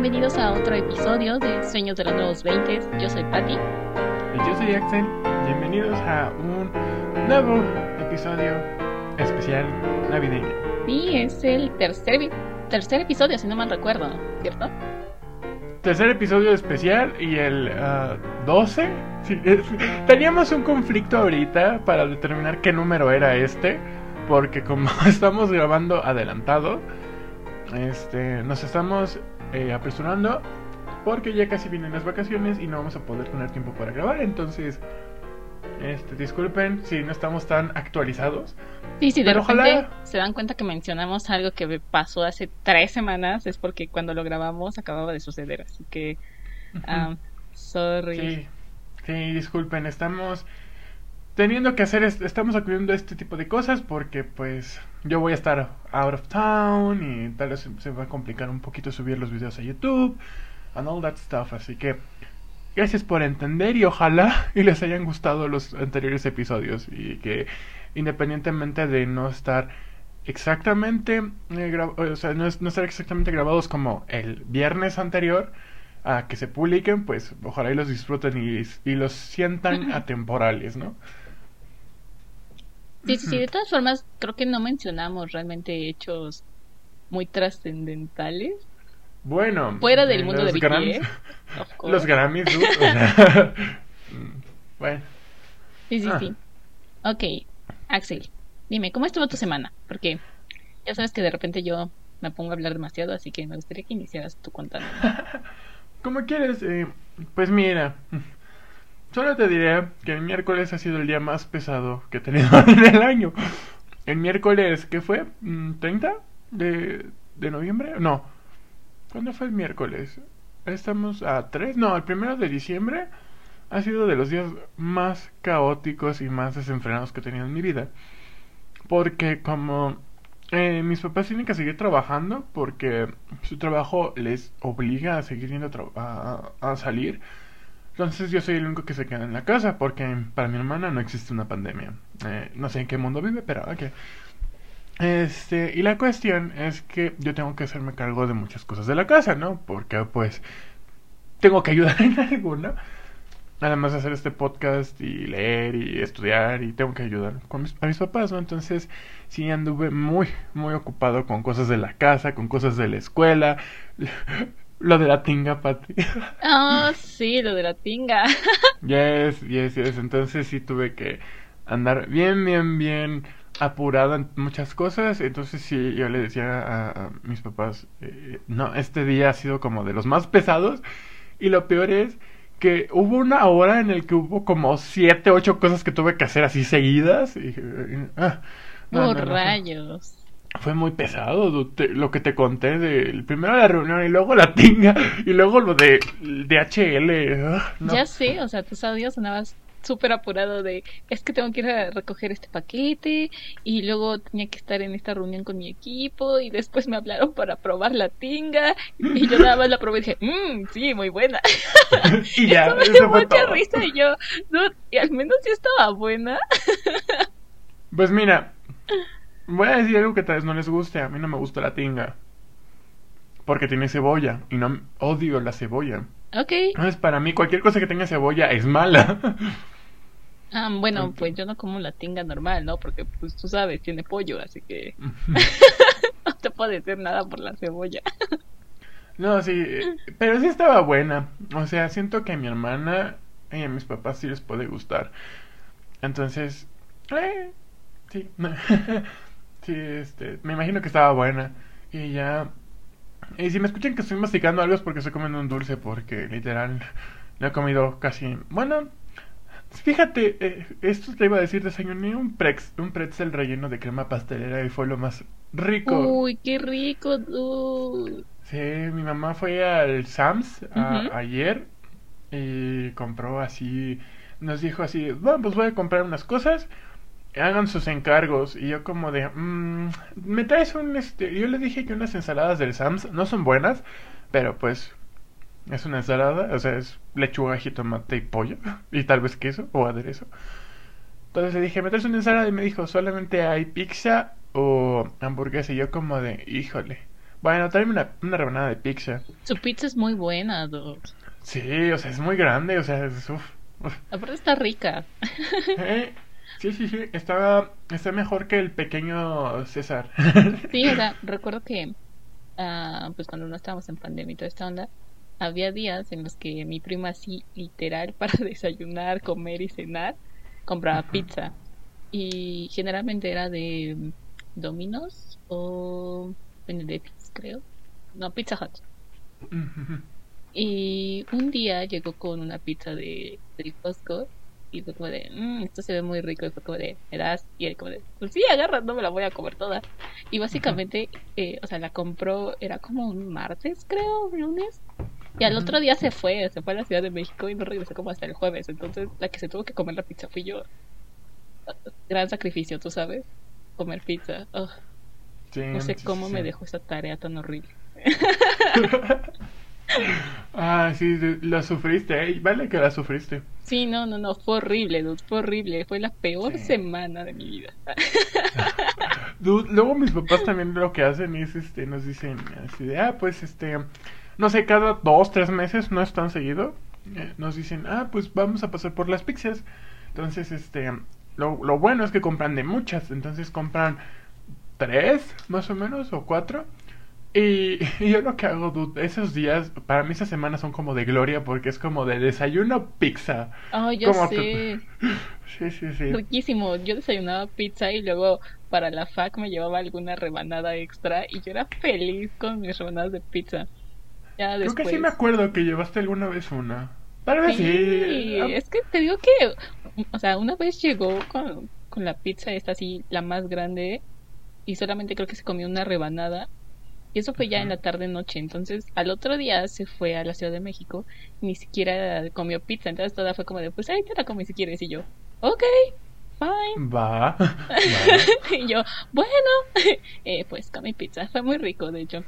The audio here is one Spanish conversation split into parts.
bienvenidos a otro episodio de Sueños de los Nuevos 20. Yo soy Patti. Y yo soy Axel. Bienvenidos a un nuevo episodio especial navideño. Sí, es el tercer, tercer episodio, si no mal recuerdo, ¿cierto? Tercer episodio especial y el 12. Sí, teníamos un conflicto ahorita para determinar qué número era este, porque como estamos grabando adelantado, este, nos estamos eh, apresurando porque ya casi vienen las vacaciones y no vamos a poder tener tiempo para grabar. Entonces, este, disculpen si no estamos tan actualizados. Sí, si de repente se dan cuenta que mencionamos algo que pasó hace tres semanas, es porque cuando lo grabamos acababa de suceder. Así que, um, sorry. Sí, sí, disculpen, estamos teniendo que hacer, estamos acudiendo a este tipo de cosas porque pues yo voy a estar out of town y tal vez se va a complicar un poquito subir los videos a YouTube and all that stuff, así que gracias por entender y ojalá y les hayan gustado los anteriores episodios y que independientemente de no estar exactamente eh, o sea, no, estar exactamente grabados como el viernes anterior a que se publiquen, pues ojalá y los disfruten y, y los sientan atemporales, ¿no? Sí, sí, sí, de todas formas, creo que no mencionamos realmente hechos muy trascendentales. Bueno, fuera del mundo de Grammys, Los Grammys, bueno. Sí, sí, sí. Ah. Ok, Axel, dime, ¿cómo estuvo tu semana? Porque ya sabes que de repente yo me pongo a hablar demasiado, así que me gustaría que iniciaras tu contando. Como quieres, eh, pues mira, Solo te diré que el miércoles ha sido el día más pesado que he tenido en el año. El miércoles, ¿qué fue? ¿30 de, de noviembre? No. ¿Cuándo fue el miércoles? Estamos a 3. No, el primero de diciembre ha sido de los días más caóticos y más desenfrenados que he tenido en mi vida. Porque como eh, mis papás tienen que seguir trabajando porque su trabajo les obliga a seguir yendo a, a salir entonces yo soy el único que se queda en la casa porque para mi hermana no existe una pandemia. Eh, no sé en qué mundo vive, pero ok. Este, y la cuestión es que yo tengo que hacerme cargo de muchas cosas de la casa, ¿no? Porque pues tengo que ayudar en algo, ¿no? Además de hacer este podcast y leer y estudiar y tengo que ayudar con a mis papás, ¿no? Entonces sí anduve muy, muy ocupado con cosas de la casa, con cosas de la escuela. Lo de la tinga, Pati. Ah, sí, lo de la tinga. yes, yes, yes. Entonces sí tuve que andar bien, bien, bien apurado en muchas cosas. Entonces sí, yo le decía a, mis papás, eh, no, este día ha sido como de los más pesados. Y lo peor es que hubo una hora en el que hubo como siete, ocho cosas que tuve que hacer así seguidas. Y, ah, rayos fue muy pesado lo que te conté del primero la reunión y luego la tinga y luego lo de DHL. Ah, ya sé, o sea, tus audios sonabas súper apurado de es que tengo que ir a recoger este paquete y luego tenía que estar en esta reunión con mi equipo y después me hablaron para probar la tinga y yo nada más la probé y dije, mmm, sí, muy buena. y ya, eso me dio mucha risa y yo, y al menos sí estaba buena. pues mira, Voy a decir algo que tal vez no les guste. A mí no me gusta la tinga. Porque tiene cebolla. Y no odio la cebolla. Ok. Entonces, para mí, cualquier cosa que tenga cebolla es mala. Ah, bueno, pues yo no como la tinga normal, ¿no? Porque, pues tú sabes, tiene pollo, así que. no te puedo decir nada por la cebolla. no, sí. Pero sí estaba buena. O sea, siento que a mi hermana y a mis papás sí les puede gustar. Entonces. Eh, sí. Sí, este, me imagino que estaba buena. Y ya. Y si me escuchan que estoy masticando algo es porque estoy comiendo un dulce, porque literal no he comido casi. Bueno, fíjate, eh, esto te iba a decir, desayuné un, prex, un pretzel relleno de crema pastelera y fue lo más rico. Uy, qué rico, dude. Sí, mi mamá fue al Sam's ayer y compró así, nos dijo así, bueno, pues voy a comprar unas cosas hagan sus encargos. Y yo como de, mmm, me traes un, este, yo le dije que unas ensaladas del Sams no son buenas, pero pues es una ensalada, o sea, es lechuga, jitomate y pollo, y tal vez queso o aderezo. Entonces le dije, me traes una ensalada y me dijo, solamente hay pizza o hamburguesa. Y yo como de, híjole, Bueno, tráeme una, una rebanada de pizza. Su pizza es muy buena, dude. Sí, o sea, es muy grande, o sea, es, uf, uf. Aparte está rica. Eh, sí, sí, sí, está, está mejor que el pequeño César. Sí, o sea, recuerdo que ah, pues cuando no estábamos en pandemia y toda esta onda, había días en los que mi prima así, literal, para desayunar, comer y cenar, compraba pizza. Y generalmente era de Domino's o Benedetti's, creo. No, Pizza Hut. Y un día llegó con una pizza de, del Costco y fue como de, "Mm, esto se ve muy rico. Y fue como de, ¿me das? Y él como de, pues sí, agarra, no me la voy a comer toda. Y básicamente, eh, o sea, la compró, era como un martes, creo, un lunes. Y al otro día se fue, se fue a la Ciudad de México y no regresó como hasta el jueves. Entonces, la que se tuvo que comer la pizza fui yo. Gran sacrificio, tú sabes, comer pizza. Sí, no sé cómo sí, me dejó esa tarea tan horrible. Ah, sí, la sufriste, eh, Vale que la sufriste. Sí, no, no, no, fue horrible, dude, fue horrible. Fue la peor Sí. semana de mi vida. Dude, luego mis papás también lo que hacen es, este, nos dicen así de, ah, pues, este, no sé, cada dos, tres meses, no es tan seguido, eh, nos dicen, ah, pues vamos a pasar por las pizzas. Entonces, este, lo, lo bueno es que compran de muchas, entonces compran tres, más o menos, o cuatro. Y, y yo lo que hago, dude, esos días, para mí esas semanas son como de gloria porque es como de desayuno pizza. Oh, yo Como sé, Sí, sí, sí. riquísimo. Yo desayunaba pizza y luego para la fac me llevaba alguna rebanada extra y yo era feliz con mis rebanadas de pizza. Ya Creo que sí me acuerdo que llevaste alguna vez una. Tal vez sí. Sí, es que te digo que, o sea, una vez llegó con, con la pizza esta así, la más grande, y solamente creo que se comió una rebanada. Y eso fue ya en la tarde noche. Entonces, al otro día se fue a la Ciudad de México, ni siquiera comió pizza. Entonces, toda fue como de, pues ahí te la comes si quieres. Y yo, ok, fine. Va. Y yo, bueno, eh, pues comí pizza. Fue muy rico, de hecho.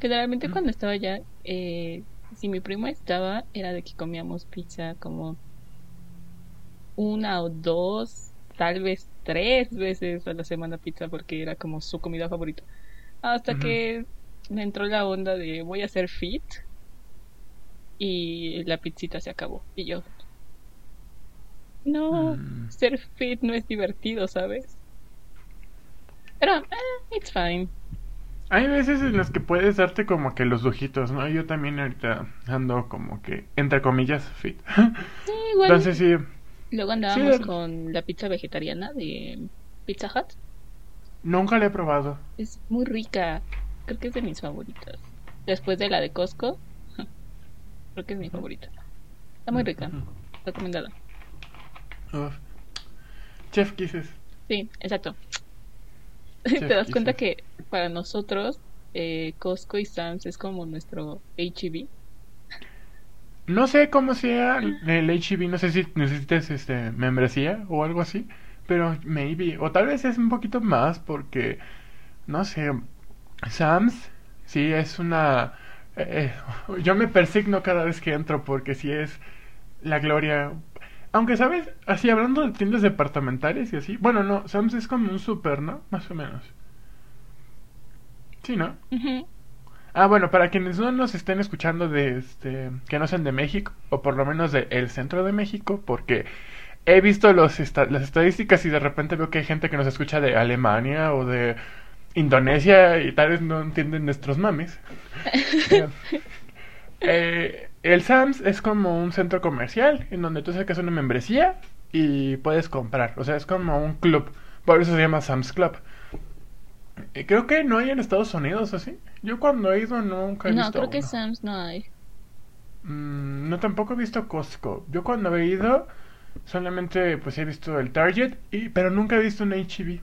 Generalmente Mm. cuando estaba allá, eh, si mi primo estaba, era de que comíamos pizza como una o dos, tal vez tres veces a la semana pizza porque era como su comida favorita. Hasta que me entró la onda de voy a hacer fit y la pizzita se acabó. Y yo, no, Mm. ser fit no es divertido, ¿sabes? Pero, eh, it's fine. Hay veces en las que puedes darte como que los lujitos, ¿no? Yo también ahorita ando como que, entre comillas, fit. Sí, igual. Entonces sí. Luego andábamos Sí, con la pizza vegetariana de Pizza Hut. Nunca la he probado. Es muy rica. Creo que es de mis favoritas. Después de la de Costco, creo que es mi favorita. Está muy rica. Recomendada. Chef Kisses. Sí, exacto. Chef Te das cuenta que para nosotros eh, Costco y Sam's es como nuestro H-E-B. No sé cómo sea el HEB, no sé si necesites este membresía o algo así, pero maybe, o tal vez es un poquito más porque, no sé, Sam's sí es una... eh, eh, yo me persigno cada vez que entro porque sí es la gloria. Aunque, ¿sabes? Así hablando de tiendas departamentales y así, bueno, no, Sam's es como un super, ¿no? Más o menos. Sí, ¿no? Ah, bueno, para quienes no nos estén escuchando de este, que no sean de México, o por lo menos del el centro de México, porque he visto los esta- las estadísticas y de repente veo que hay gente que nos escucha de Alemania o de Indonesia y tal vez no entienden nuestros mames. Eh, el Sam's es como un centro comercial en donde tú sacas una membresía y puedes comprar, o sea, es como un club, por eso se llama Sam's Club. Eh, Creo que no hay en Estados Unidos, ¿o sí? Yo cuando he ido nunca he No, visto creo que. Sam's no hay. Mm, no, tampoco he visto Costco. Yo cuando he ido, solamente pues he visto el Target, y, pero nunca he visto un H-E-B.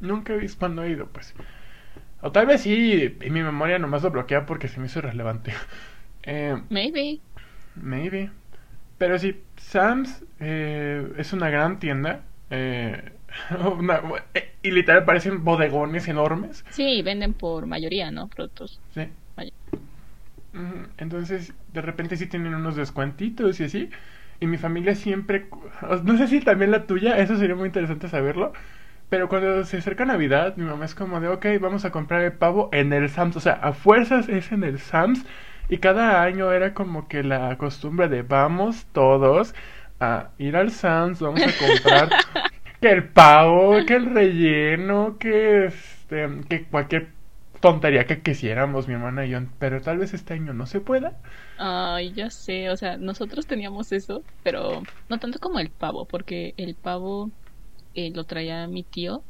Nunca he visto cuando he ido, pues. O tal vez sí, y mi memoria nomás lo bloquea porque se me hizo irrelevante. Eh, Maybe. maybe. Pero sí, Sam's eh, es una gran tienda. eh, una- eh, y literal parecen bodegones enormes. Sí, venden por mayoría, ¿no? Productos. Sí. Entonces, de repente sí tienen unos descuentitos y así. Y mi familia siempre, no sé si también la tuya, eso sería muy interesante saberlo. Pero cuando se acerca Navidad, mi mamá es como de, ok, vamos a comprar el pavo en el Sams. O sea, a fuerzas es en el Sams. Y cada año era como que la costumbre de vamos todos a ir al Sams, vamos a comprar que el pavo, que el relleno, que este, que cualquier tontería que quisiéramos mi hermana y yo, pero tal vez este año no se pueda. Ay, ya sé, o sea, nosotros teníamos eso, pero no tanto como el pavo, porque el pavo eh, lo traía mi tío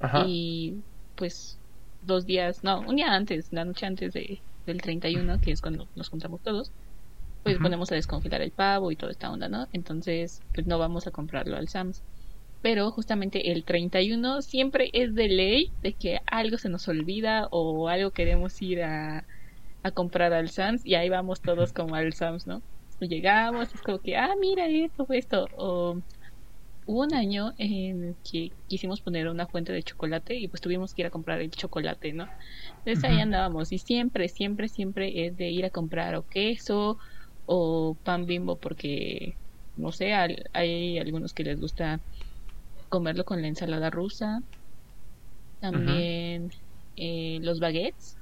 Ajá. y pues dos días, no, un día antes, la noche antes de, del 31, que es cuando nos juntamos todos, pues ponemos a descongelar el pavo y toda esta onda, ¿no? Entonces, pues no vamos a comprarlo al Sams. Pero justamente el 31 siempre es de ley de que algo se nos olvida o algo queremos ir a, a comprar al Sams y ahí vamos todos como al Sams, ¿no? Y llegamos, es como que, ah, mira esto, esto. O hubo un año en que quisimos poner una fuente de chocolate y pues tuvimos que ir a comprar el chocolate, ¿no? Entonces ahí Ujú. andábamos y siempre, siempre, siempre es de ir a comprar o queso o pan bimbo porque, no sé, al- hay algunos que les gusta comerlo con la ensalada rusa. También eh, los baguettes,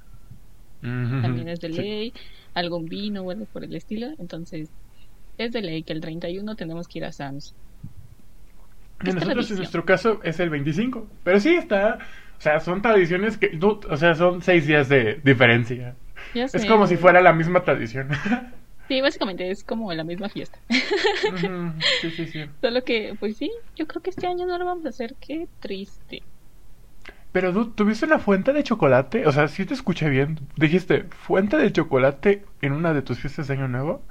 también es de Sí. ley. Algún vino o algo por el estilo. Entonces, es de ley que el 31 tenemos que ir a Sam's. Es nosotros en nuestro caso es el 25. Pero sí está. O sea, son tradiciones que. no, o sea, son seis días de diferencia. Ya Es sé, como si fuera la misma tradición. Sí, básicamente es como la misma fiesta. Ujú, sí, sí, sí. Solo que, pues sí, yo creo que este año no lo vamos a hacer. Qué triste. Pero tú tuviste una fuente de chocolate. O sea, si te escuché bien. Dijiste, fuente de chocolate en una de tus fiestas de Año Nuevo.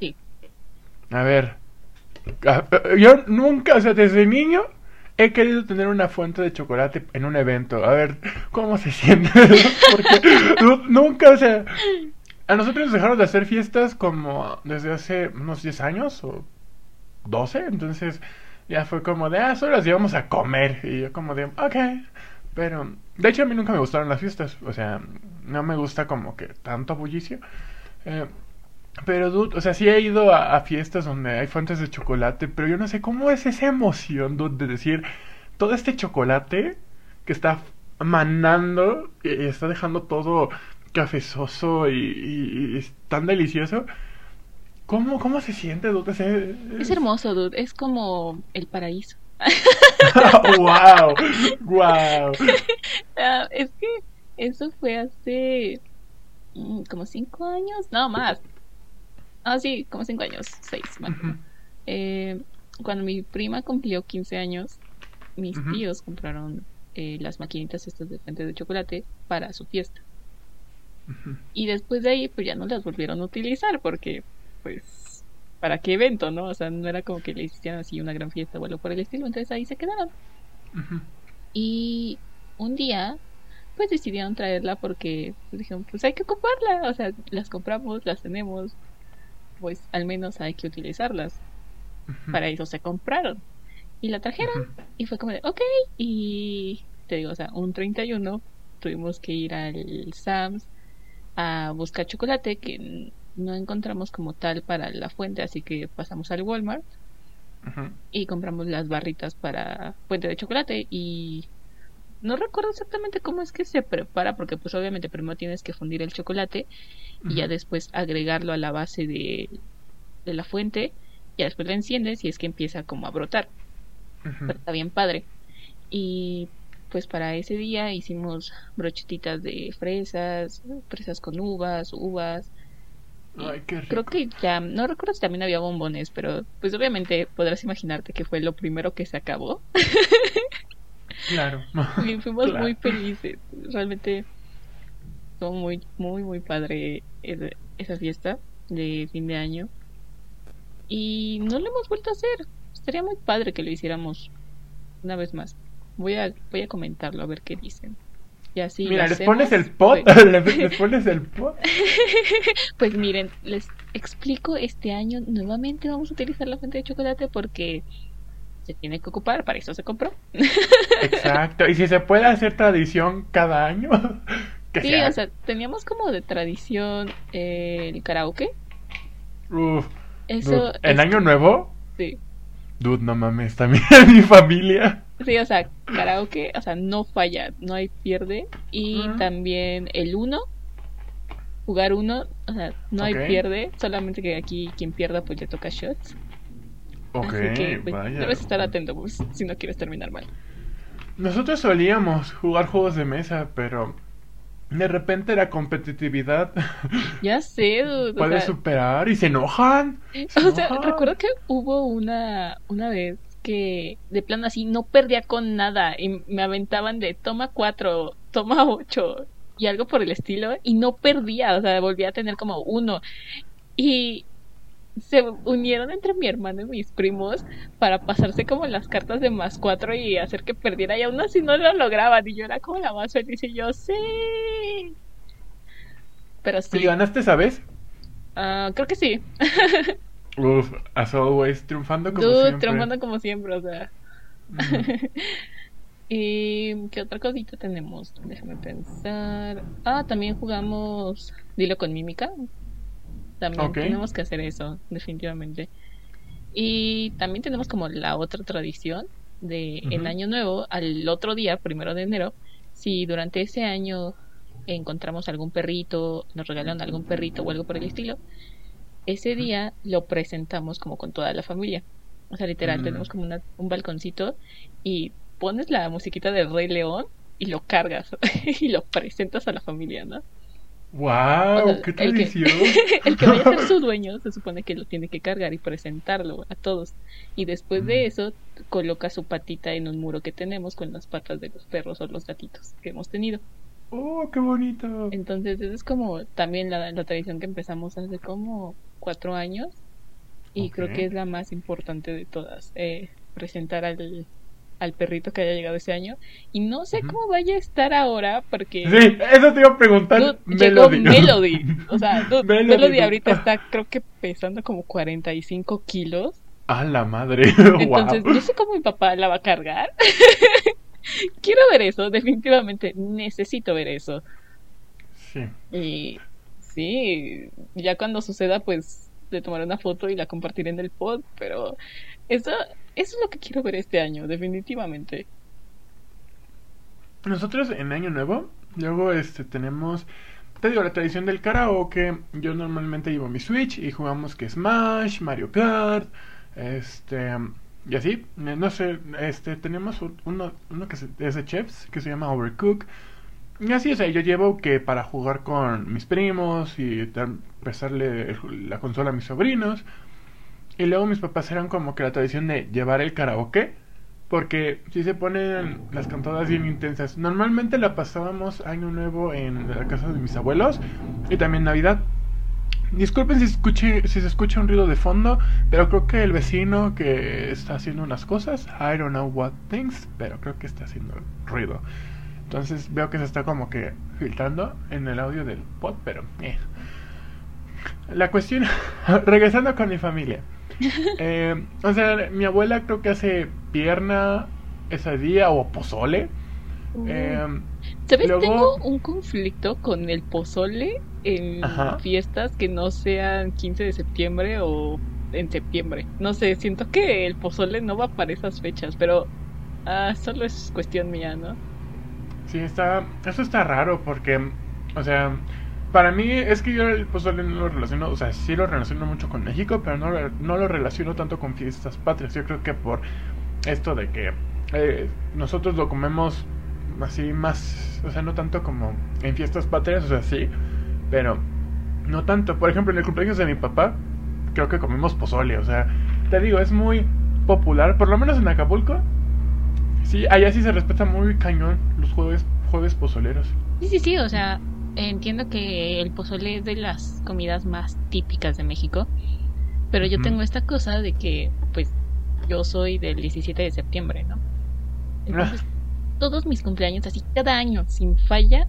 Sí. A ver. Yo nunca, o sea, desde niño he querido tener una fuente de chocolate en un evento. A ver, ¿cómo se siente? Porque nu- nunca, o sea, a nosotros nos dejaron de hacer fiestas como desde hace unos 10 años o 12. Entonces ya fue como de, ah, solo las llevamos a comer. Y yo como de, ok. Pero, de hecho, a mí nunca me gustaron las fiestas. O sea, no me gusta como que tanto bullicio. Eh, pero, dude, o sea, sí he ido a, a fiestas donde hay fuentes de chocolate, pero yo no sé cómo es esa emoción, dude, de decir todo este chocolate que está manando y y está dejando todo cafezoso y, y- y es tan delicioso. ¿Cómo, cómo se siente, dude? Es hermoso, dude. Es como el paraíso. wow, wow. Ah, es que eso fue hace mm, como cinco años, no más. Ah, sí, como cinco años, seis. más o menos. Eh, cuando mi prima cumplió 15 años, mis tíos compraron eh, las maquinitas estas de fuente de chocolate para su fiesta. Y después de ahí, pues ya no las volvieron a utilizar porque, pues, ¿para qué evento, no? O sea, no era como que le hicieran así una gran fiesta o algo por el estilo, entonces ahí se quedaron. Y un día, pues decidieron traerla porque pues, dijeron, pues hay que ocuparla, o sea, las compramos, las tenemos, pues al menos hay que utilizarlas. Para eso se compraron. Y la trajeron y fue como de, ok, y te digo, o sea, un 31 tuvimos que ir al Sam's a buscar chocolate que no encontramos como tal para la fuente, así que pasamos al Walmart y compramos las barritas para fuente de chocolate y no recuerdo exactamente cómo es que se prepara porque pues obviamente primero tienes que fundir el chocolate y ya después agregarlo a la base de, de la fuente y después la enciendes y es que empieza como a brotar. Pero está bien padre. Y pues para ese día hicimos brochetitas de fresas fresas con uvas uvas. Y Ay, qué rico. creo que ya no recuerdo si también había bombones pero pues obviamente podrás imaginarte que fue lo primero que se acabó Claro. y fuimos Claro. muy felices. Realmente estuvo muy muy muy padre esa fiesta de fin de año. Y no lo hemos vuelto a hacer. Estaría muy padre que lo hiciéramos una vez más. Voy a voy a comentarlo a ver qué dicen. Y así Mira, lo les pones el pot, pues- les les pones el pot. Pues miren, les explico, este año. Nuevamente vamos a utilizar la fuente de chocolate porque se tiene que ocupar, para eso se compró. Exacto. Y si se puede hacer tradición cada año, que Sí, sea. o sea, teníamos como de tradición eh, el karaoke. Uf, Eso dude, ¿En es- año nuevo? Sí, Dude, no mames, también mi familia. Sí, o sea, karaoke, o sea, no falla, no hay pierde. Y Ujú. también el uno, jugar uno, o sea, no hay pierde, solamente que aquí quien pierda pues le toca shots. Ok, Así que pues, vaya. debes estar atento pues, si no quieres terminar mal. Nosotros solíamos jugar juegos de mesa, pero de repente la competitividad Ya sé, dude, o puede sea, superar y se enojan. se O sea, recuerdo que hubo una, una vez que de plano así no perdía con nada y me aventaban de toma cuatro, toma ocho y algo por el estilo y no perdía, o sea, volvía a tener como uno. Y se unieron entre mi hermano y mis primos para pasarse como las cartas de más cuatro y hacer que perdiera y aún así no lo lograban y yo era como la más feliz y yo sí. Pero sí, ¿Y ganaste esa vez? ah, creo que sí. Uf, as always, triunfando como Dude, siempre. triunfando como siempre, o sea. ¿Y qué otra cosita tenemos? Déjame pensar. Ah, también jugamos Dilo con mímica. También tenemos que hacer eso, definitivamente. Y también tenemos como la otra tradición de en Ujú. Año Nuevo, al otro día, primero de enero, si durante ese año encontramos algún perrito, nos regalan algún perrito o algo por el estilo, ese día lo presentamos como con toda la familia. O sea, literal, Mm. tenemos como una- un balconcito y pones la musiquita del Rey León y lo cargas y lo presentas a la familia, ¿no? ¡Wow! ¡Qué el que- tradición! El que vaya a ser su dueño se supone que lo tiene que cargar y presentarlo a todos. Y después de eso, coloca su patita en un muro que tenemos con las patas de los perros o los gatitos que hemos tenido. ¡Oh, qué bonito! Entonces, esa es como también la, la tradición que empezamos hace como cuatro años. Y creo que es la más importante de todas. eh, presentar al, al perrito que haya llegado ese año. Y no sé cómo vaya a estar ahora, porque. Sí, eso te iba a preguntar. Dude, llegó Melody. Melody. O sea, dude, Melody, Melody, ahorita está, creo que pesando como 45 kilos. ¡A la madre! Entonces, ¡Wow! no sé cómo mi papá la va a cargar. Quiero ver eso, definitivamente. Necesito ver eso. Sí. Y sí, ya cuando suceda, pues le tomaré una foto y la compartiré en el pod. Pero eso, eso es lo que quiero ver este año, definitivamente. Nosotros en Año Nuevo, luego este tenemos, te digo, la tradición del karaoke. Yo normalmente llevo mi Switch y jugamos que Smash, Mario Kart, este y así. Eh, No sé, este tenemos un- uno, uno que es de chefs que se llama Overcook. Y así, o sea, yo llevo que para jugar con mis primos y el- la consola a mis sobrinos. Y luego mis papás eran como que la tradición de llevar el karaoke. Porque si se ponen las cantadas bien intensas. Normalmente la pasábamos año nuevo en la casa de mis abuelos. Y también Navidad. Disculpen si, escuche, si se escucha un ruido de fondo. Pero creo que el vecino que está haciendo unas cosas. I don't know what things. Pero creo que está haciendo ruido. Entonces veo que se está como que filtrando en el audio del pod. Pero eh. La cuestión. regresando con mi familia. Eh, o sea, mi abuela creo que hace pierna ese día o pozole. Eh, ¿Sabes? luego- Tengo un conflicto con el pozole en Ajá. fiestas que no sean 15 de septiembre o en septiembre. No sé, siento que el pozole no va para esas fechas, pero ah, solo es cuestión mía, ¿no? sí, está. Eso está raro porque, o sea, para mí es que yo el pozole no lo relaciono, o sea, sí lo relaciono mucho con México, pero no, no lo relaciono tanto con fiestas patrias. Yo creo que por esto de que eh, nosotros lo comemos así más, o sea, no tanto como en fiestas patrias, o sea, sí, pero no tanto. Por ejemplo, en el cumpleaños de mi papá, creo que comimos pozole, o sea, te digo, es muy popular, por lo menos en Acapulco. Sí, allá sí se respeta muy cañón los jueves, jueves pozoleros. Sí, sí, sí, o sea, entiendo que el pozole es de las comidas más típicas de México, pero yo tengo esta cosa de que, pues, yo soy del 17 de septiembre, ¿no? Entonces, todos mis cumpleaños, así, cada año, sin falla,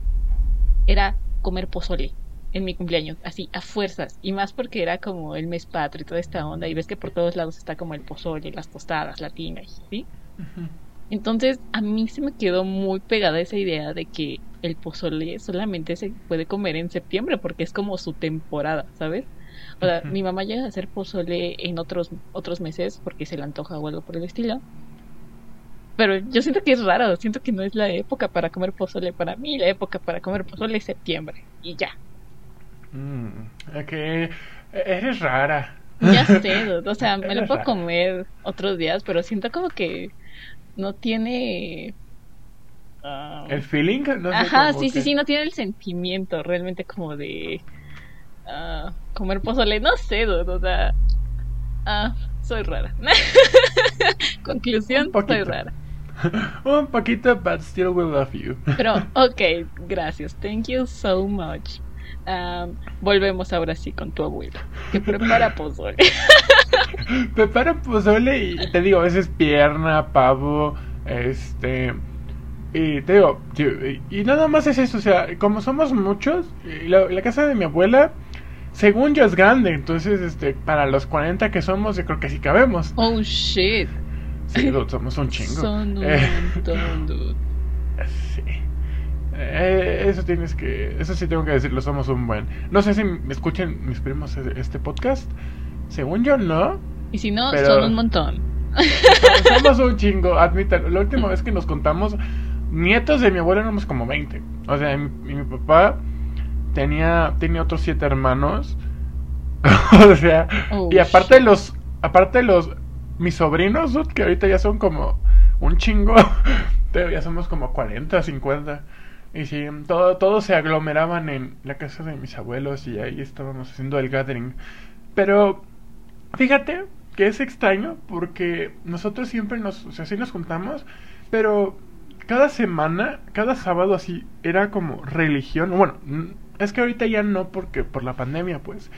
era comer pozole en mi cumpleaños, así, a fuerzas, y más porque era como el mes patrio y toda esta onda, y ves que por todos lados está como el pozole, las tostadas, la tinga, ¿sí? Entonces, a mí se me quedó muy pegada esa idea de que el pozole solamente se puede comer en septiembre porque es como su temporada, ¿sabes? O sea, mi mamá llega a hacer pozole en otros otros meses porque se le antoja o algo por el estilo. pero yo siento que es raro, siento que no es la época para comer pozole para mí, la época para comer pozole es septiembre y ya. Mm, ok, eres rara. Ya sé, o sea, me lo puedo comer otros días, pero siento como que no tiene... Ah, ¿El feeling? Ajá, sí, sí, sí, no tiene el sentimiento realmente como de uh, comer pozole, no sé, o sea, uh, soy rara. Conclusión, soy rara. Un poquito, but still we love you. Pero, ok, gracias. Thank you so much. Um, volvemos ahora sí con tu abuelo, que prepara pozole. prepara pozole y te digo, a veces pierna, pavo, este... Y te digo, y, nada más es eso, o sea, como somos muchos, la, la casa de mi abuela según yo es grande, entonces este para los 40 que somos, yo creo que sí cabemos. Oh shit. Sí, somos un chingo. Son un eh, montón, dude. Eh, eso tienes que. Eso sí tengo que decirlo, somos un buen. No sé si me escuchen mis primos e-, este podcast. Según yo, no. Y si no, son un montón. Somos un chingo, admítalo. La última vez que nos contamos, nietos de mi abuela éramos como 20. O sea, mi, mi papá tenía, tenía otros siete hermanos. o sea, oh, y aparte de los. Aparte de los mis sobrinos, que ahorita ya son como un chingo, ya somos como 40, 50. Y sí, todo, todos se aglomeraban en la casa de mis abuelos y ahí estábamos haciendo el gathering. Pero fíjate que es extraño porque nosotros siempre nos, o sea, sí nos juntamos, pero cada semana, cada sábado así, era como religión. Bueno, es que ahorita ya no porque por la pandemia, pues.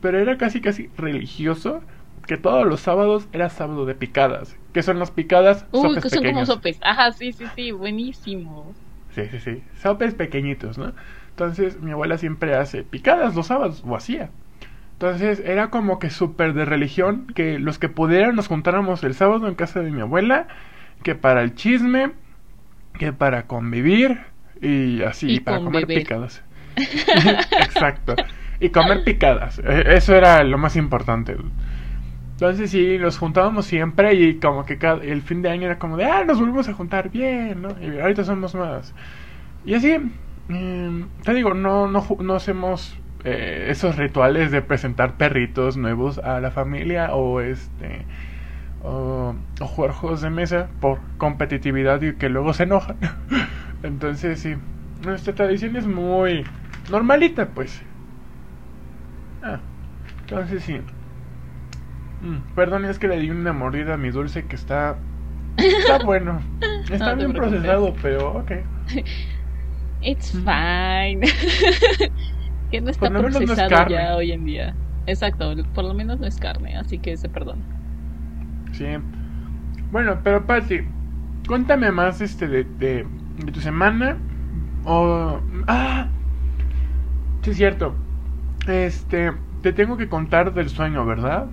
Pero era casi casi religioso que todos los sábados era sábado de picadas. que son las picadas? Uy, que son como sopes. Ajá, sí, sí, sí, buenísimo. Sí, sí, sí. Sopes pequeñitos, ¿no? Entonces mi abuela siempre hace picadas los sábados, o hacía. Entonces era como que súper de religión, que los que pudieran nos juntáramos el sábado en casa de mi abuela, que para el chisme, que para convivir y así, para comer picadas. Exacto. Y comer picadas. E, eso era lo más importante. Entonces sí, nos juntábamos siempre y como que cada, el fin de año era como de, ah, nos volvemos a juntar bien, ¿no? Y ahorita somos más. Y así, em, te digo, no, no, no hacemos eh, esos rituales de presentar perritos nuevos a la familia o este... O, o jugar juegos de mesa por competitividad y que luego se enojan. Entonces sí, nuestra tradición es muy normalita, pues. Ah, entonces sí. Mm, perdón, es que le di una mordida a mi dulce que está. Está bueno. Está bien procesado, pero ok. It's fine. que no está procesado ya hoy en día. Exacto, por lo menos no es carne, así que se perdona. Sí. Bueno, pero Patti, cuéntame más este de, de, de tu semana. O. ¡Ah! Sí, es cierto. Este. Te tengo que contar del sueño, ¿verdad?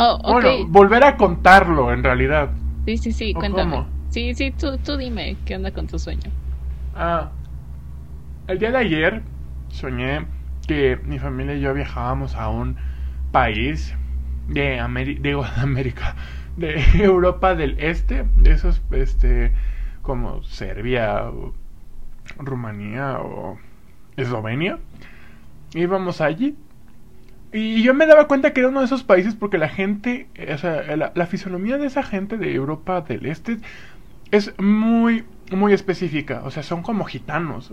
Oh, Bueno, volver a contarlo en realidad. Sí, sí, sí, cuéntame. Sí, sí, tú, tú dime qué onda con tu sueño. Ah, el día de ayer soñé que mi familia y yo viajábamos a un país de, América, de América, de Europa del Este, de esos, este, como Serbia, o Rumanía o Eslovenia. Íbamos allí y yo me daba cuenta que era uno de esos países porque la gente, o sea, la, fisonomía de esa gente de Europa del Este es muy, muy específica. O sea, son como gitanos.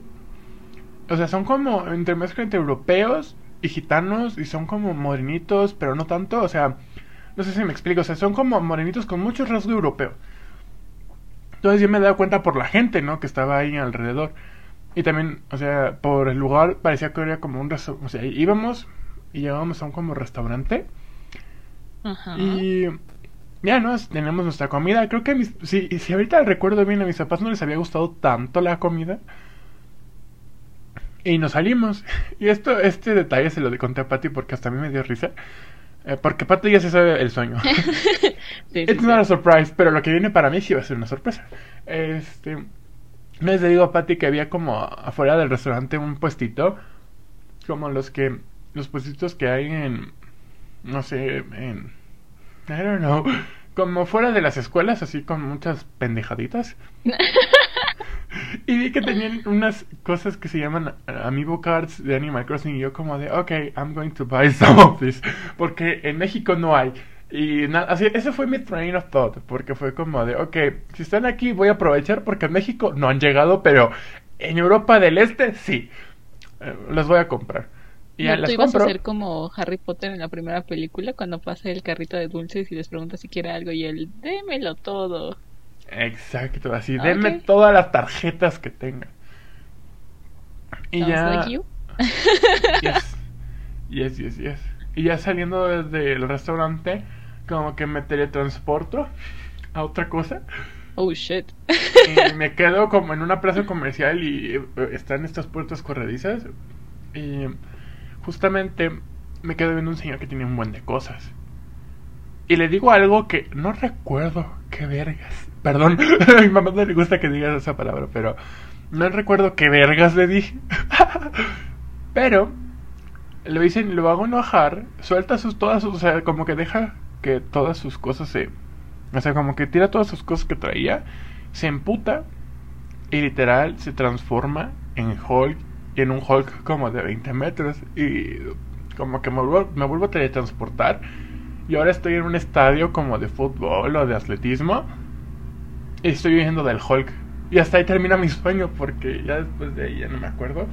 O sea, son como entremezcla entre europeos y gitanos y son como morenitos, pero no tanto. O sea, no sé si me explico. O sea, son como morenitos con mucho rasgo europeo. Entonces yo me daba cuenta por la gente, ¿no? Que estaba ahí alrededor. Y también, o sea, por el lugar parecía que era como un... O sea, íbamos y llegábamos a un como restaurante. Ajá. Y ya, ¿no? Tenemos nuestra comida. Creo que mis, si, si ahorita recuerdo bien, a mis papás no les había gustado tanto la comida. Y nos salimos. Y esto, este detalle se lo conté a Patty porque hasta a mí me dio risa. Eh, porque Patty ya se sabe el sueño. sí, It's not a surprise, pero lo que viene para mí sí va a ser una sorpresa. Este. Les digo a Patty que había como afuera del restaurante un puestito. Como los que los puestitos que hay en, no sé, en, I don't know, como fuera de las escuelas, así con muchas pendejaditas. y vi que tenían unas cosas que se llaman Amiibo Cards de Animal Crossing y yo como de, ok, I'm going to buy some of this. Porque en México no hay. Y nada, así, ese fue mi train of thought, porque fue como de, ok, si están aquí voy a aprovechar porque en México no han llegado, pero en Europa del Este sí. Eh, las voy a comprar. Y ¿No ya tú ibas compro. a ser como Harry Potter en la primera película cuando pasa el carrito de dulces y les pregunta si quiere algo y él, démelo todo. Exacto, así, Ah, denme ok. todas las tarjetas que tenga. Y Sounds ya... like you. Yes. Yes, yes, yes. Y ya saliendo desde el restaurante, como que me teletransporto a otra cosa. Oh shit. Y me quedo como en una plaza comercial y eh, están estas puertas corredizas. Y justamente me quedo viendo un señor que tiene un buen de cosas. Y le digo algo que no recuerdo qué vergas. Perdón, a mi mamá no le gusta que digas esa palabra, pero no recuerdo qué vergas le dije. pero lo hice, lo hago enojar, suelta sus todas sus, o sea, como que deja que todas sus cosas se, o sea, como que tira todas sus cosas que traía, se emputa y literal se transforma en Hulk, en un Hulk como de 20 metros y como que me vuelvo, me vuelvo a teletransportar y ahora estoy en un estadio como de fútbol o de atletismo y estoy viviendo del Hulk y hasta ahí termina mi sueño porque ya después de ahí ya no me acuerdo.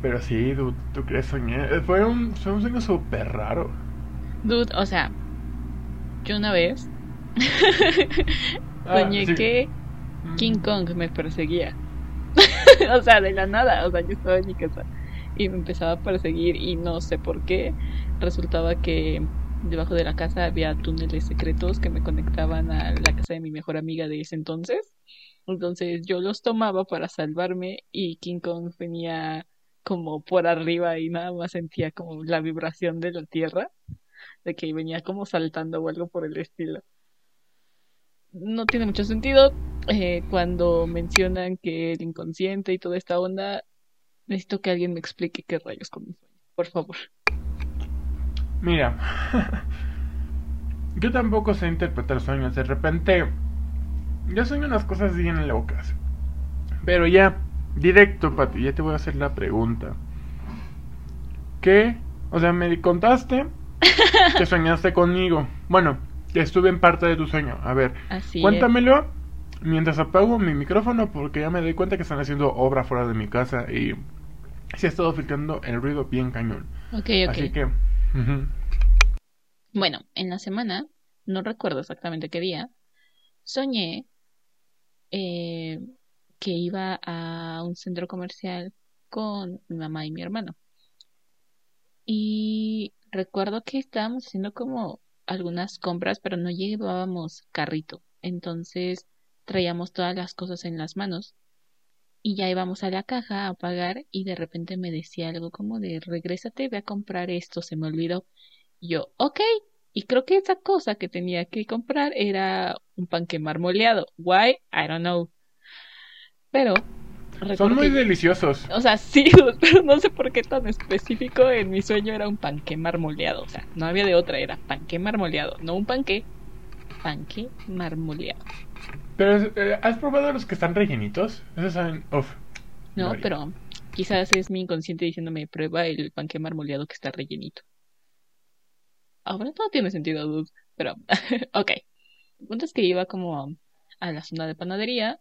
Pero sí, dude, ¿tú crees soñé? Fue un, fue un sueño súper raro. Dude, o sea, yo una vez Ah, soñé sí. que King Kong me perseguía. o sea, de la nada. O sea, yo estaba en mi casa y me empezaba a perseguir y no sé por qué. Resultaba que debajo de la casa había túneles secretos que me conectaban a la casa de mi mejor amiga de ese entonces. Entonces yo los tomaba para salvarme y King Kong venía como por arriba y nada más sentía como la vibración de la tierra, de que venía como saltando o algo por el estilo no tiene mucho sentido. Eh, cuando mencionan que el inconsciente y toda esta onda, necesito que alguien me explique qué rayos con mi sueño. Por favor. Mira, yo tampoco sé interpretar sueños. De repente, yo sueño unas cosas bien locas. Pero ya, directo, Pati, ya te voy a hacer la pregunta. ¿Qué? O sea, me contaste que soñaste conmigo. Bueno, estuve en parte de tu sueño. A ver, Así cuéntamelo mientras apago mi micrófono porque ya me doy cuenta que están haciendo obra fuera de mi casa y se ha estado filtrando el ruido bien cañón. Ok, ok. Así que... Bueno, en la semana, no recuerdo exactamente qué día, soñé eh, que iba a un centro comercial con mi mamá y mi hermano. Y recuerdo que estábamos haciendo como algunas compras, pero no llevábamos carrito. Entonces traíamos todas las cosas en las manos. Y ya íbamos a la caja a pagar y de repente me decía algo como de regrésate, ve a comprar esto, se me olvidó. Yo, ok. Y creo que esa cosa que tenía que comprar era un panque marmoleado. Why? I don't know. Pero Son muy que- deliciosos. o sea, sí, pero no sé por qué tan específico. En mi sueño era un panque marmoleado. O sea, no había de otra, era panque marmoleado. No un panque, panque marmoleado. Pero, eh, ¿has probado los que están rellenitos? Esos saben... Uf. No, Gloria. pero quizás es mi inconsciente diciéndome prueba el panque marmoleado que está rellenito. Ahora todo tiene sentido, dude. Pero, ok. El punto es que iba como a la zona de panadería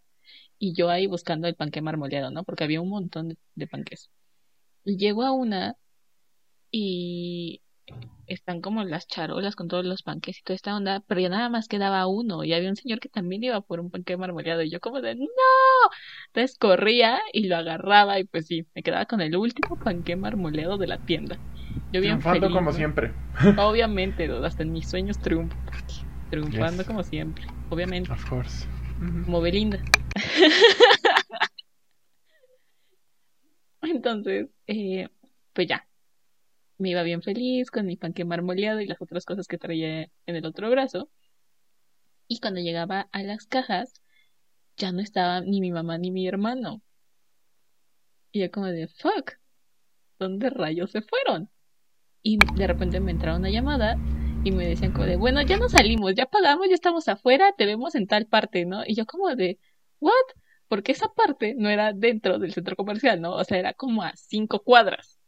y yo ahí buscando el panque marmoleado, ¿no? Porque había un montón de, de panques. Y llego a una y están como las charolas con todos los panques y toda esta onda, pero ya nada más quedaba uno y había un señor que también iba por un panque marmoleado y yo como de ¡No! Entonces corría y lo agarraba y pues sí, me quedaba con el último panque marmoleado de la tienda. Yo bien Triunfando feliz, como ¿no? siempre. Obviamente, hasta en mis sueños triunfo. Triunfando Yes. como siempre, obviamente. Of course. Ujú. Como Belinda. Entonces, eh, pues ya. Me iba bien feliz con mi panque marmoleado y las otras cosas que traía en el otro brazo. Y cuando llegaba a las cajas, ya no estaba ni mi mamá ni mi hermano. Y yo como de, fuck, ¿dónde rayos se fueron? Y de repente me entraba una llamada y me decían como de, bueno, ya no salimos, ya pagamos, ya estamos afuera, te vemos en tal parte, ¿no? Y yo como de, ¿what? Porque esa parte no era dentro del centro comercial, ¿no? O sea, era como a cinco cuadras.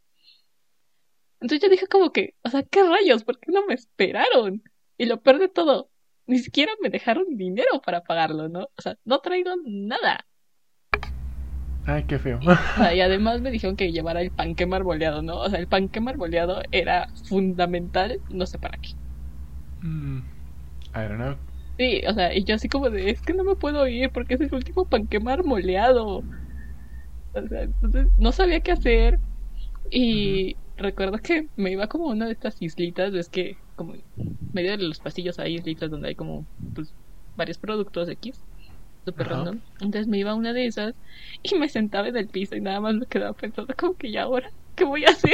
Entonces yo dije como que, o sea, ¿qué rayos? ¿Por qué no me esperaron? Y lo peor de todo, ni siquiera me dejaron dinero para pagarlo, ¿no? O sea, no traigo nada. Ay, qué feo. y además me dijeron que llevara el panque marmoleado, ¿no? O sea, el panque marmoleado era fundamental, no sé para qué. Mm, I don't know. Sí, o sea, y yo así como de, es que no me puedo ir porque es el último panque marmoleado. O sea, entonces no sabía qué hacer. Y recuerdo que me iba como a una de estas islitas, es que como en medio de los pasillos hay islitas donde hay como pues varios productos X super random. Entonces me iba a una de esas y me sentaba en el piso y nada más me quedaba pensando como que ya ahora, ¿qué voy a hacer?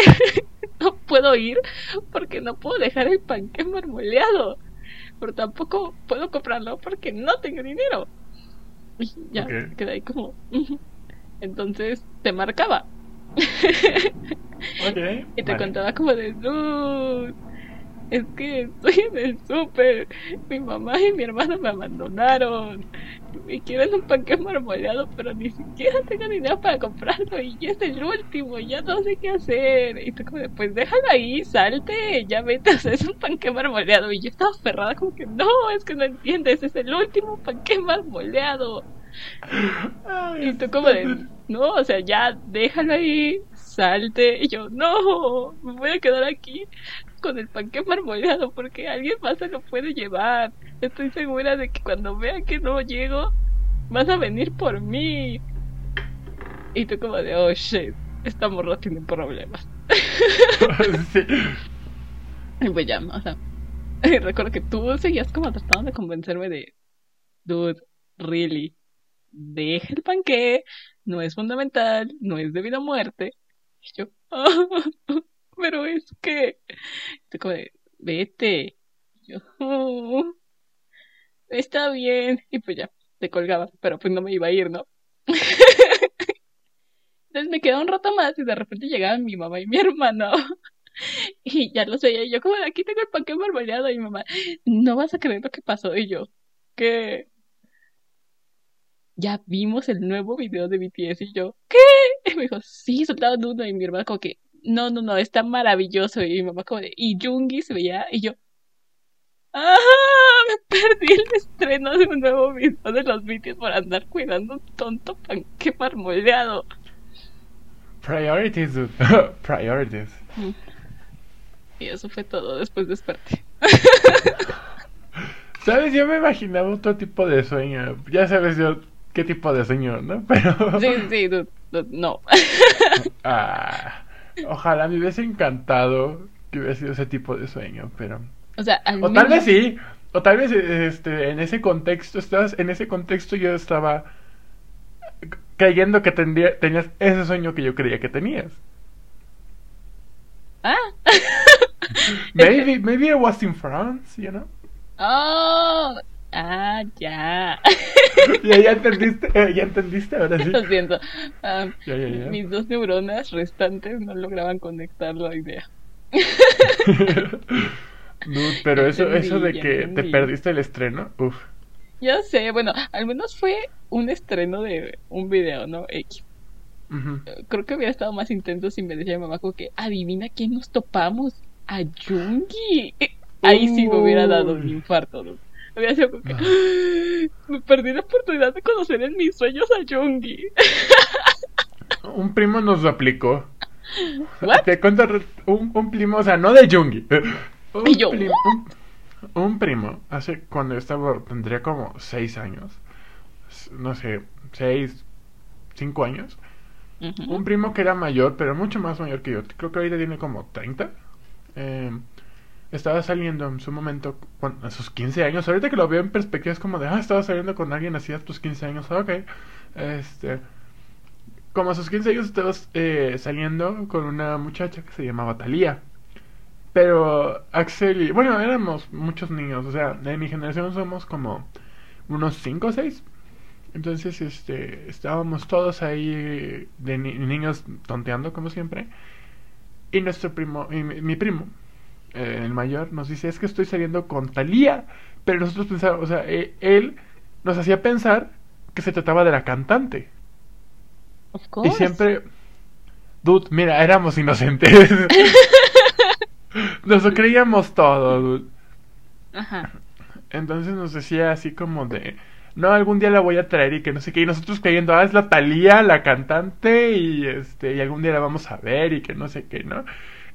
No puedo ir porque no puedo dejar el panque marmoleado. Pero tampoco puedo comprarlo porque no tengo dinero. Y ya, quedé ahí como... Entonces te marcaba. y te contaba como de es que estoy en el súper. Mi mamá y mi hermano me abandonaron. Me quieren un panque marmoleado, pero ni siquiera tengo dinero para comprarlo. Y ya es el último, ya no sé qué hacer. Y tú como, pues déjalo ahí, salte, ya vete a hacer un panque marmoleado. Y yo estaba aferrada como que, no, es que no entiendes, es el último panque marmoleado. y tú como de, no, o sea, ya déjalo ahí, salte. Y yo, no, me voy a quedar aquí con el panque marmoleado porque alguien más se lo puede llevar. Estoy segura de que cuando vean que no llego, vas a venir por mí. Y tú como de, oh shit, esta morra tiene problemas. sí. Y pues ya, o sea, recuerdo que tú seguías como tratando de convencerme de, dude, really, deja el panque, no es fundamental, no es debido a muerte. Y yo, pero es que, como vete. Yo, está bien. Y pues ya, te colgaba, pero pues no me iba a ir, ¿no? Entonces me quedé un rato más y de repente llegaban mi mamá y mi hermano. Y ya los veía y yo como, aquí tengo el panque marmoleado y mi mamá, no vas a creer lo que pasó. Y yo, ¿qué? Ya vimos el nuevo video de BTS y yo, ¿qué? Y me dijo, sí, soltaban uno y mi hermana como que, no, no, no, está maravilloso. Y mi mamá como de, y Jungi se veía, y yo, ¡ah! Me perdí el estreno de un nuevo video de los vídeos por andar cuidando un tonto panque marmoleado. Priorities, dude. Priorities. Mm. Y eso fue todo, después desperté. ¿Sabes? Yo me imaginaba otro tipo de sueño. Ya sabes yo qué tipo de sueño, ¿no? Pero... Sí, sí, dude, no. ah. Ojalá me hubiese encantado que hubiera sido ese tipo de sueño, pero... O sea, o tal vez sí, o tal vez este, en ese contexto, estabas, en ese contexto yo estaba creyendo que tendría, tenías ese sueño que yo creía que tenías. Ah. maybe, maybe I was in France, you know? Oh, Ah, ya. ya, ya entendiste, ya entendiste, ahora sí. Lo siento. Ah, mis dos neuronas restantes no lograban conectar la idea. pero eso, eso de que te perdiste el estreno, uff. Ya sé, bueno, al menos fue un estreno de un video, ¿no? X. Creo que hubiera estado más intenso si me decía mi mamá como que adivina quién nos topamos, a Jungi. Ahí sí me hubiera dado un infarto. ¿no? Había sido como que me perdí la oportunidad de conocer en mis sueños a Jungi. un primo nos lo aplicó. Te cuento un, un, primo, o sea, no de Jungi. Un, ¿Y yo? Primo, un, primo, hace cuando estaba, tendría como seis años. No sé, seis, cinco años. Un primo que era mayor, pero mucho más mayor que yo. Creo que ahorita tiene como 30. Eh, estaba saliendo en su momento a sus 15 años. Ahorita que lo veo en perspectiva es como de, ah, estaba saliendo con alguien así a tus 15 años. Ok. Este. Como a sus 15 años estabas eh, saliendo con una muchacha que se llamaba Talía. Pero Axel. Bueno, éramos muchos niños. O sea, de mi generación somos como unos 5 o 6. Entonces, este. Estábamos todos ahí de niños tonteando, como siempre. Y nuestro primo. Y mi primo eh, el mayor, nos dice, es que estoy saliendo con Talía. Pero nosotros pensábamos, o sea, e- él nos hacía pensar que se trataba de la cantante. Of Y siempre, dude, mira, éramos inocentes. Nos lo creíamos todo, dude. Ajá. Entonces nos decía así como de, no, algún día la voy a traer y que no sé qué. Y nosotros creyendo, ah, es la Thalía, la cantante, y este, y algún día la vamos a ver y que no sé qué, ¿no?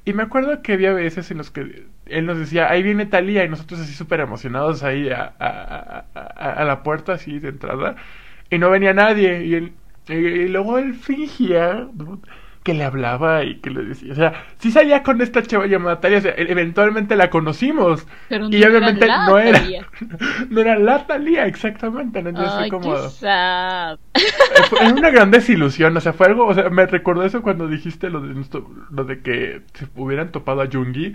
Y me acuerdo que había veces en los que él nos decía, ahí viene Thalía, y nosotros así súper emocionados ahí a, a, a- la puerta así de entrada, y no venía nadie, y, él, y, luego él fingía que le hablaba y que le decía, o sea, sí salía con esta chava llamada o sea, e- eventualmente la conocimos, Pero y no obviamente era la no era, no era la Thalía, exactamente, ¿no? entonces Ay, fue como... qué sad. Fue una gran desilusión, o sea, fue algo, o sea, me recordó eso cuando dijiste lo de, lo de que se hubieran topado a Jungi.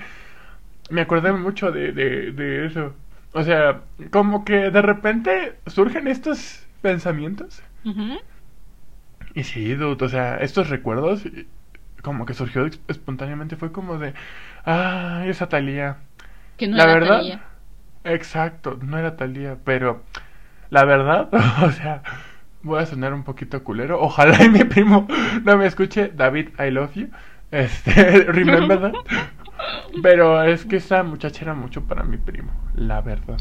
Me acordé mucho de, de, de eso. O sea, como que de repente surgen estos pensamientos. Ujú. Y sí, dude, o sea, estos recuerdos, y como que surgió espontáneamente, fue como de, ah, esa Talía. Que no La era verdad, Thalía. exacto, no era Talía, pero la verdad, o sea, voy a sonar un poquito culero. Ojalá y mi primo no me escuche, David, I love you. Este, remember that. Pero es que esa muchacha era mucho para mi primo, la verdad.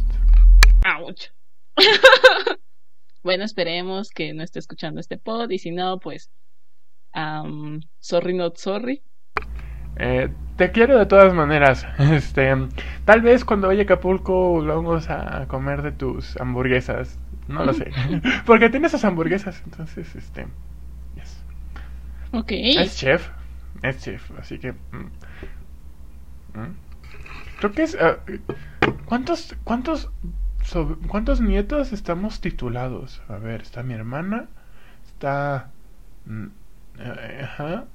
Ouch. bueno, esperemos que no esté escuchando este pod y si no, pues am, sorry not sorry. Eh, te quiero de todas maneras. Este, tal vez cuando vaya a Acapulco vamos a comer de tus hamburguesas. No lo sé. Porque tiene esas hamburguesas, entonces, este, yes. Ok. Es chef. Es chef, así que. mm. Mm. Creo que es. ah, ¿Cuántos. ¿Cuántos. ¿Cuántos nietos estamos titulados? A ver, está mi hermana. Está. mm, eh, Ajá.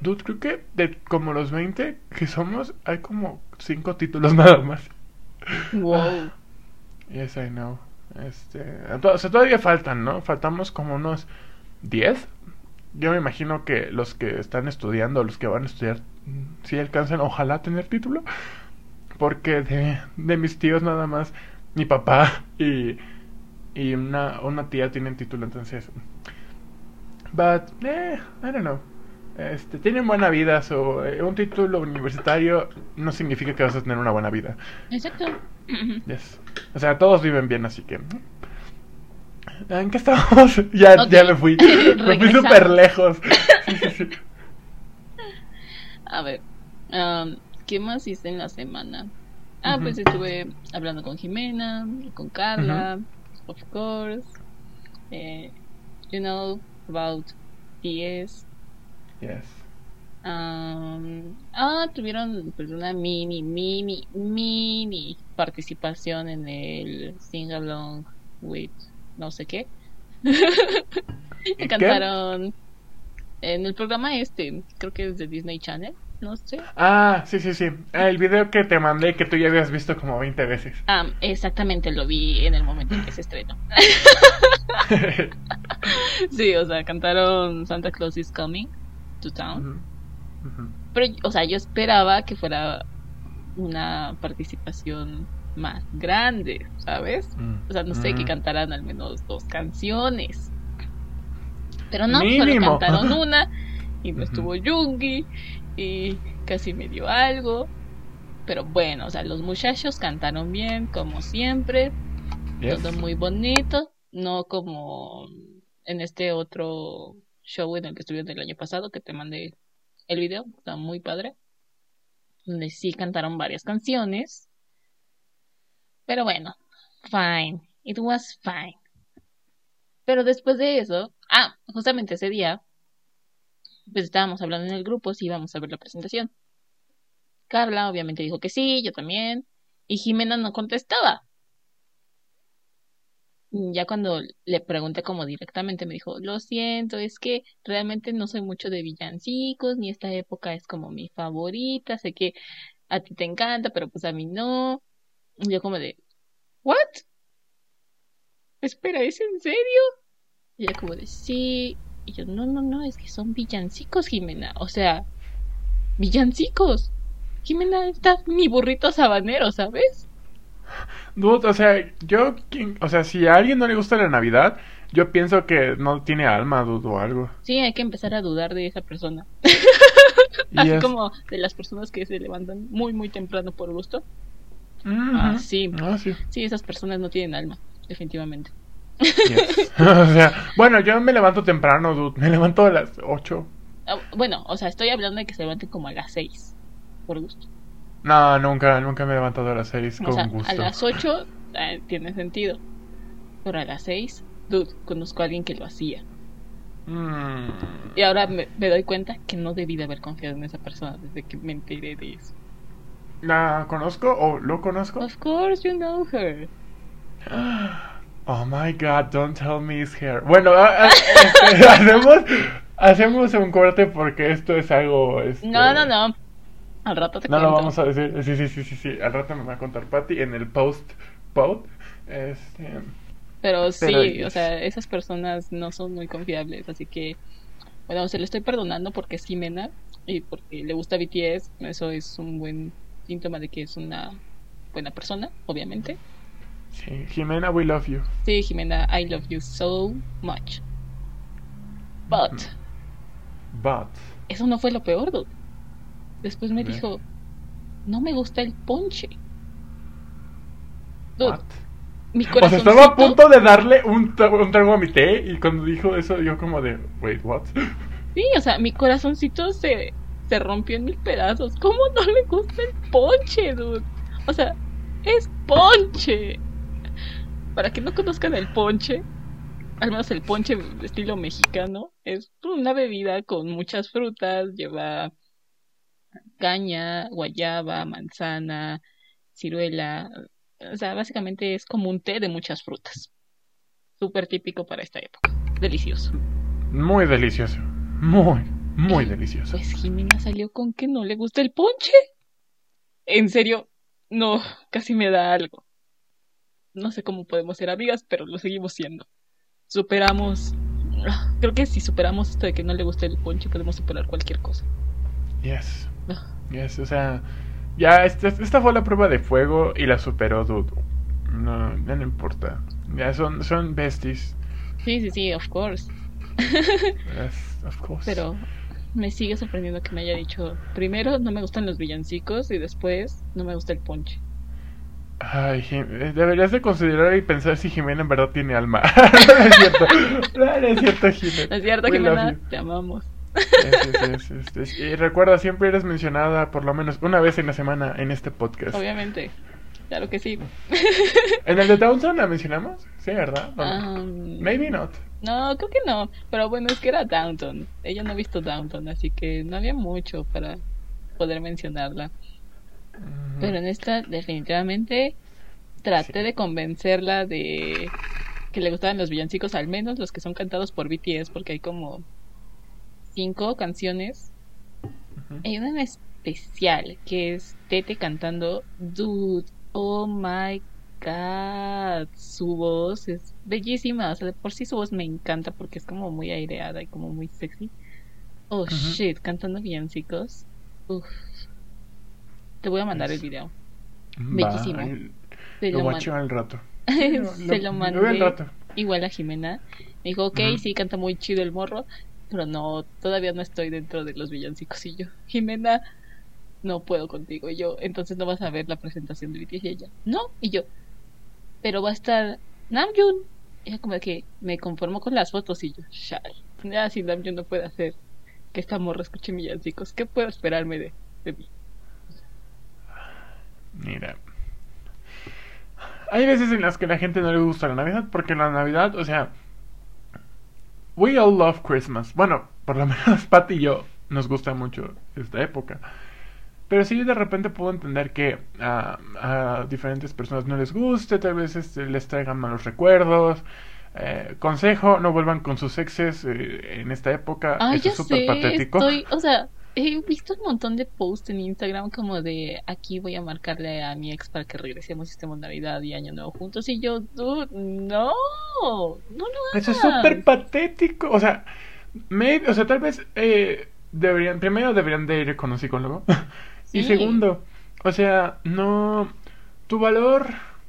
Dude, creo que de como los 20 que somos, hay como 5 títulos nada más. Wow. Yes, I know. Este, o sea, todavía faltan, ¿no? Faltamos como unos 10. Yo me imagino que los que están estudiando, los que van a estudiar, mm, sí alcanzan, ojalá tener título. Porque de, de mis tíos nada más, mi papá y, y una, una tía tienen título, entonces. But, eh, I don't know. Este, tienen buena vida, so, eh, un título universitario no significa que vas a tener una buena vida. Exacto. Yes. O sea, todos viven bien, así que. ¿En qué estábamos? ya, ya me fui. me fui súper lejos. Sí, sí, sí. A ver, am, ¿qué más hice en la semana? Ah, pues estuve hablando con Jimena, con Carla, of course. Eh, you know about PS. Yes. Am, ah, tuvieron pues una mini, mini, mini participación en el Sing Along with no sé qué. ¿Qué? Cantaron en el programa este, creo que es de Disney Channel, no sé. Ah, sí, sí, sí. El video que te mandé que tú ya habías visto como 20 veces. Ah, exactamente, lo vi en el momento en que se estrenó. sí, o sea, cantaron Santa Claus is Coming to Town. Pero, o sea, yo esperaba que fuera una participación más grande, ¿sabes? Mm, O sea, no sé, que mm. cantaran al menos dos canciones. Pero no, solo cantaron una y no estuvo Yungi y casi me dio algo. Pero bueno, o sea, los muchachos cantaron bien, como siempre. Yes. Todo muy bonito, no como en este otro show en el que estuvieron el año pasado, que te mandé el video, está muy padre, donde sí cantaron varias canciones, pero bueno, fine, it was fine. Pero después de eso, ah, justamente ese día, pues estábamos hablando en el grupo si íbamos a ver la presentación. Carla obviamente dijo que sí, yo también, y Jimena no contestaba. Ya cuando le pregunté como directamente me dijo, lo siento, es que realmente no soy mucho de villancicos, ni esta época es como mi favorita, sé que a ti te encanta, pero pues a mí no. Y yo como de, ¿what? Espera, ¿es en serio? Y ella como de, sí. Y yo, no, no, no, es que son villancicos, Jimena. O sea, villancicos. Jimena está mi burrito sabanero, ¿sabes? Dude, o sea, yo, ¿quién- o sea, si a alguien no le gusta la Navidad, yo pienso que no tiene alma, dude, o algo. Sí, hay que empezar a dudar de esa persona. Así es- como de las personas que se levantan muy, muy temprano por gusto. Ah, sí. Ah, sí. Sí, esas personas no tienen alma, definitivamente. Yes. o sea, bueno, yo me levanto temprano, dude. Me levanto a las 8. Ah, bueno, o sea, estoy hablando de que se levanten como a las 6, por gusto. No, nunca, nunca me he levantado a las 6 O con sea, gusto. a las 8 eh, tiene sentido. Pero a las 6, dude, conozco a alguien que lo hacía. Mm. Y ahora me, me doy cuenta que no debí de haber confiado en esa persona desde que me enteré de eso. ¿La conozco o lo conozco? Of course you know her. Oh my god, don't tell me it's hair. Bueno, a- a- este, hacemos, hacemos un corte porque esto es algo. este, No, no, no. Al rato te No lo vamos a decir. Sí, sí, sí, sí, sí. Al rato me va a contar Patty en el post. Post. Este. Pero sí, Pero o sea, esas personas no son muy confiables, así que, bueno, se le estoy perdonando porque es Jimena y porque le gusta BTS, eso es un buen síntoma de que es una buena persona, obviamente. Sí, Jimena, we love you. Sí, Jimena, I love you so much. But, But. eso no fue lo peor, dude. Después me dijo, no me gusta el ponche. Dude, What? mi O sea, corazoncito... estaba a punto de darle un trago a mi té y cuando dijo eso yo como de, wait, what? Sí, o sea, mi corazoncito se, se rompió en mil pedazos. ¿Cómo no le gusta el ponche, dude? O sea, es ponche. Para que no conozcan el ponche, al menos el ponche de estilo mexicano, es una bebida con muchas frutas, lleva caña, guayaba, manzana, ciruela. O sea, básicamente es como un té de muchas frutas. Súper típico para esta época. Delicioso. Muy delicioso. Muy, muy delicioso. Pues Jimena salió con que no le gusta el ponche. En serio, no, casi me da algo. No sé cómo podemos ser amigas, pero lo seguimos siendo. Superamos. Creo que si superamos esto de que no le gusta el ponche, podemos superar cualquier cosa. Yes. Ah. Yes, o sea, ya esta, esta fue la prueba de fuego y la superó, dude. No, no importa. Ya son, son besties. Sí, sí, sí, of course. Yes, of course. Pero me sigue sorprendiendo que me haya dicho, primero no me gustan los villancicos y después no me gusta el ponche. Ay, eh, deberías de considerar y pensar si Jimena en verdad tiene alma. no es cierto. No, no es cierto, Jimena. ¿No es cierto, We Jimena? Te amamos. Yes, yes, yes. Y recuerda, siempre eres mencionada por lo menos una vez en la semana en este podcast. Obviamente. Claro que sí. ¿En el de Downtown la mencionamos? Sí, ¿verdad? Maybe not. No, creo que no. Pero bueno, es que era Downton. Ella no ha visto Downton, así que no había mucho para poder mencionarla. Pero en esta, definitivamente, traté Sí. de convencerla de que le gustaban los villancicos, al menos los que son cantados por BTS, porque hay como cinco canciones. ujú. Hay una en especial que es Tete cantando Dude, oh my god. Su voz es bellísima. O sea, de por sí su voz me encanta porque es como muy aireada y como muy sexy. Oh shit, cantando villancicos. Uf. Te voy a mandar el video. Va, Bellísimo. Se Lo lo, guacho al rato. se lo Lo veo al mandé rato. igual a Jimena. Me dijo, ok, sí, canta muy chido el morro, pero no, todavía no estoy dentro de los villancicos. Y yo, Jimena, no puedo contigo. Y yo, entonces no vas a ver la presentación de BTS. Y ella, no. Y yo, pero va a estar Namjoon. Y ella como que me conformo con las fotos. Y yo, shal. Ya si Namjoon no puede hacer que esta morra escuche villancicos, ¿qué puedo esperarme de, de mí? Mira. Hay veces en las que la gente no le gusta la Navidad porque la Navidad, o sea, we all love Christmas. Bueno, por lo menos Pat y yo nos gusta mucho esta época. Pero sí de repente puedo entender que a, a diferentes personas no les guste, tal vez este, les traigan malos recuerdos. Eh, consejo, no vuelvan con sus exes eh, en esta época. Ah, Eso es súper patético. estoy, o sea, he visto un montón de posts en Instagram como de aquí voy a marcarle a mi ex para que regresemos y estemos Navidad y Año Nuevo juntos y yo, dude, no, no lo Eso es hagas. súper patético. O sea, maybe- o sea, tal vez eh, deberían, primero deberían de ir con un psicólogo Y segundo, o sea, no. Tu valor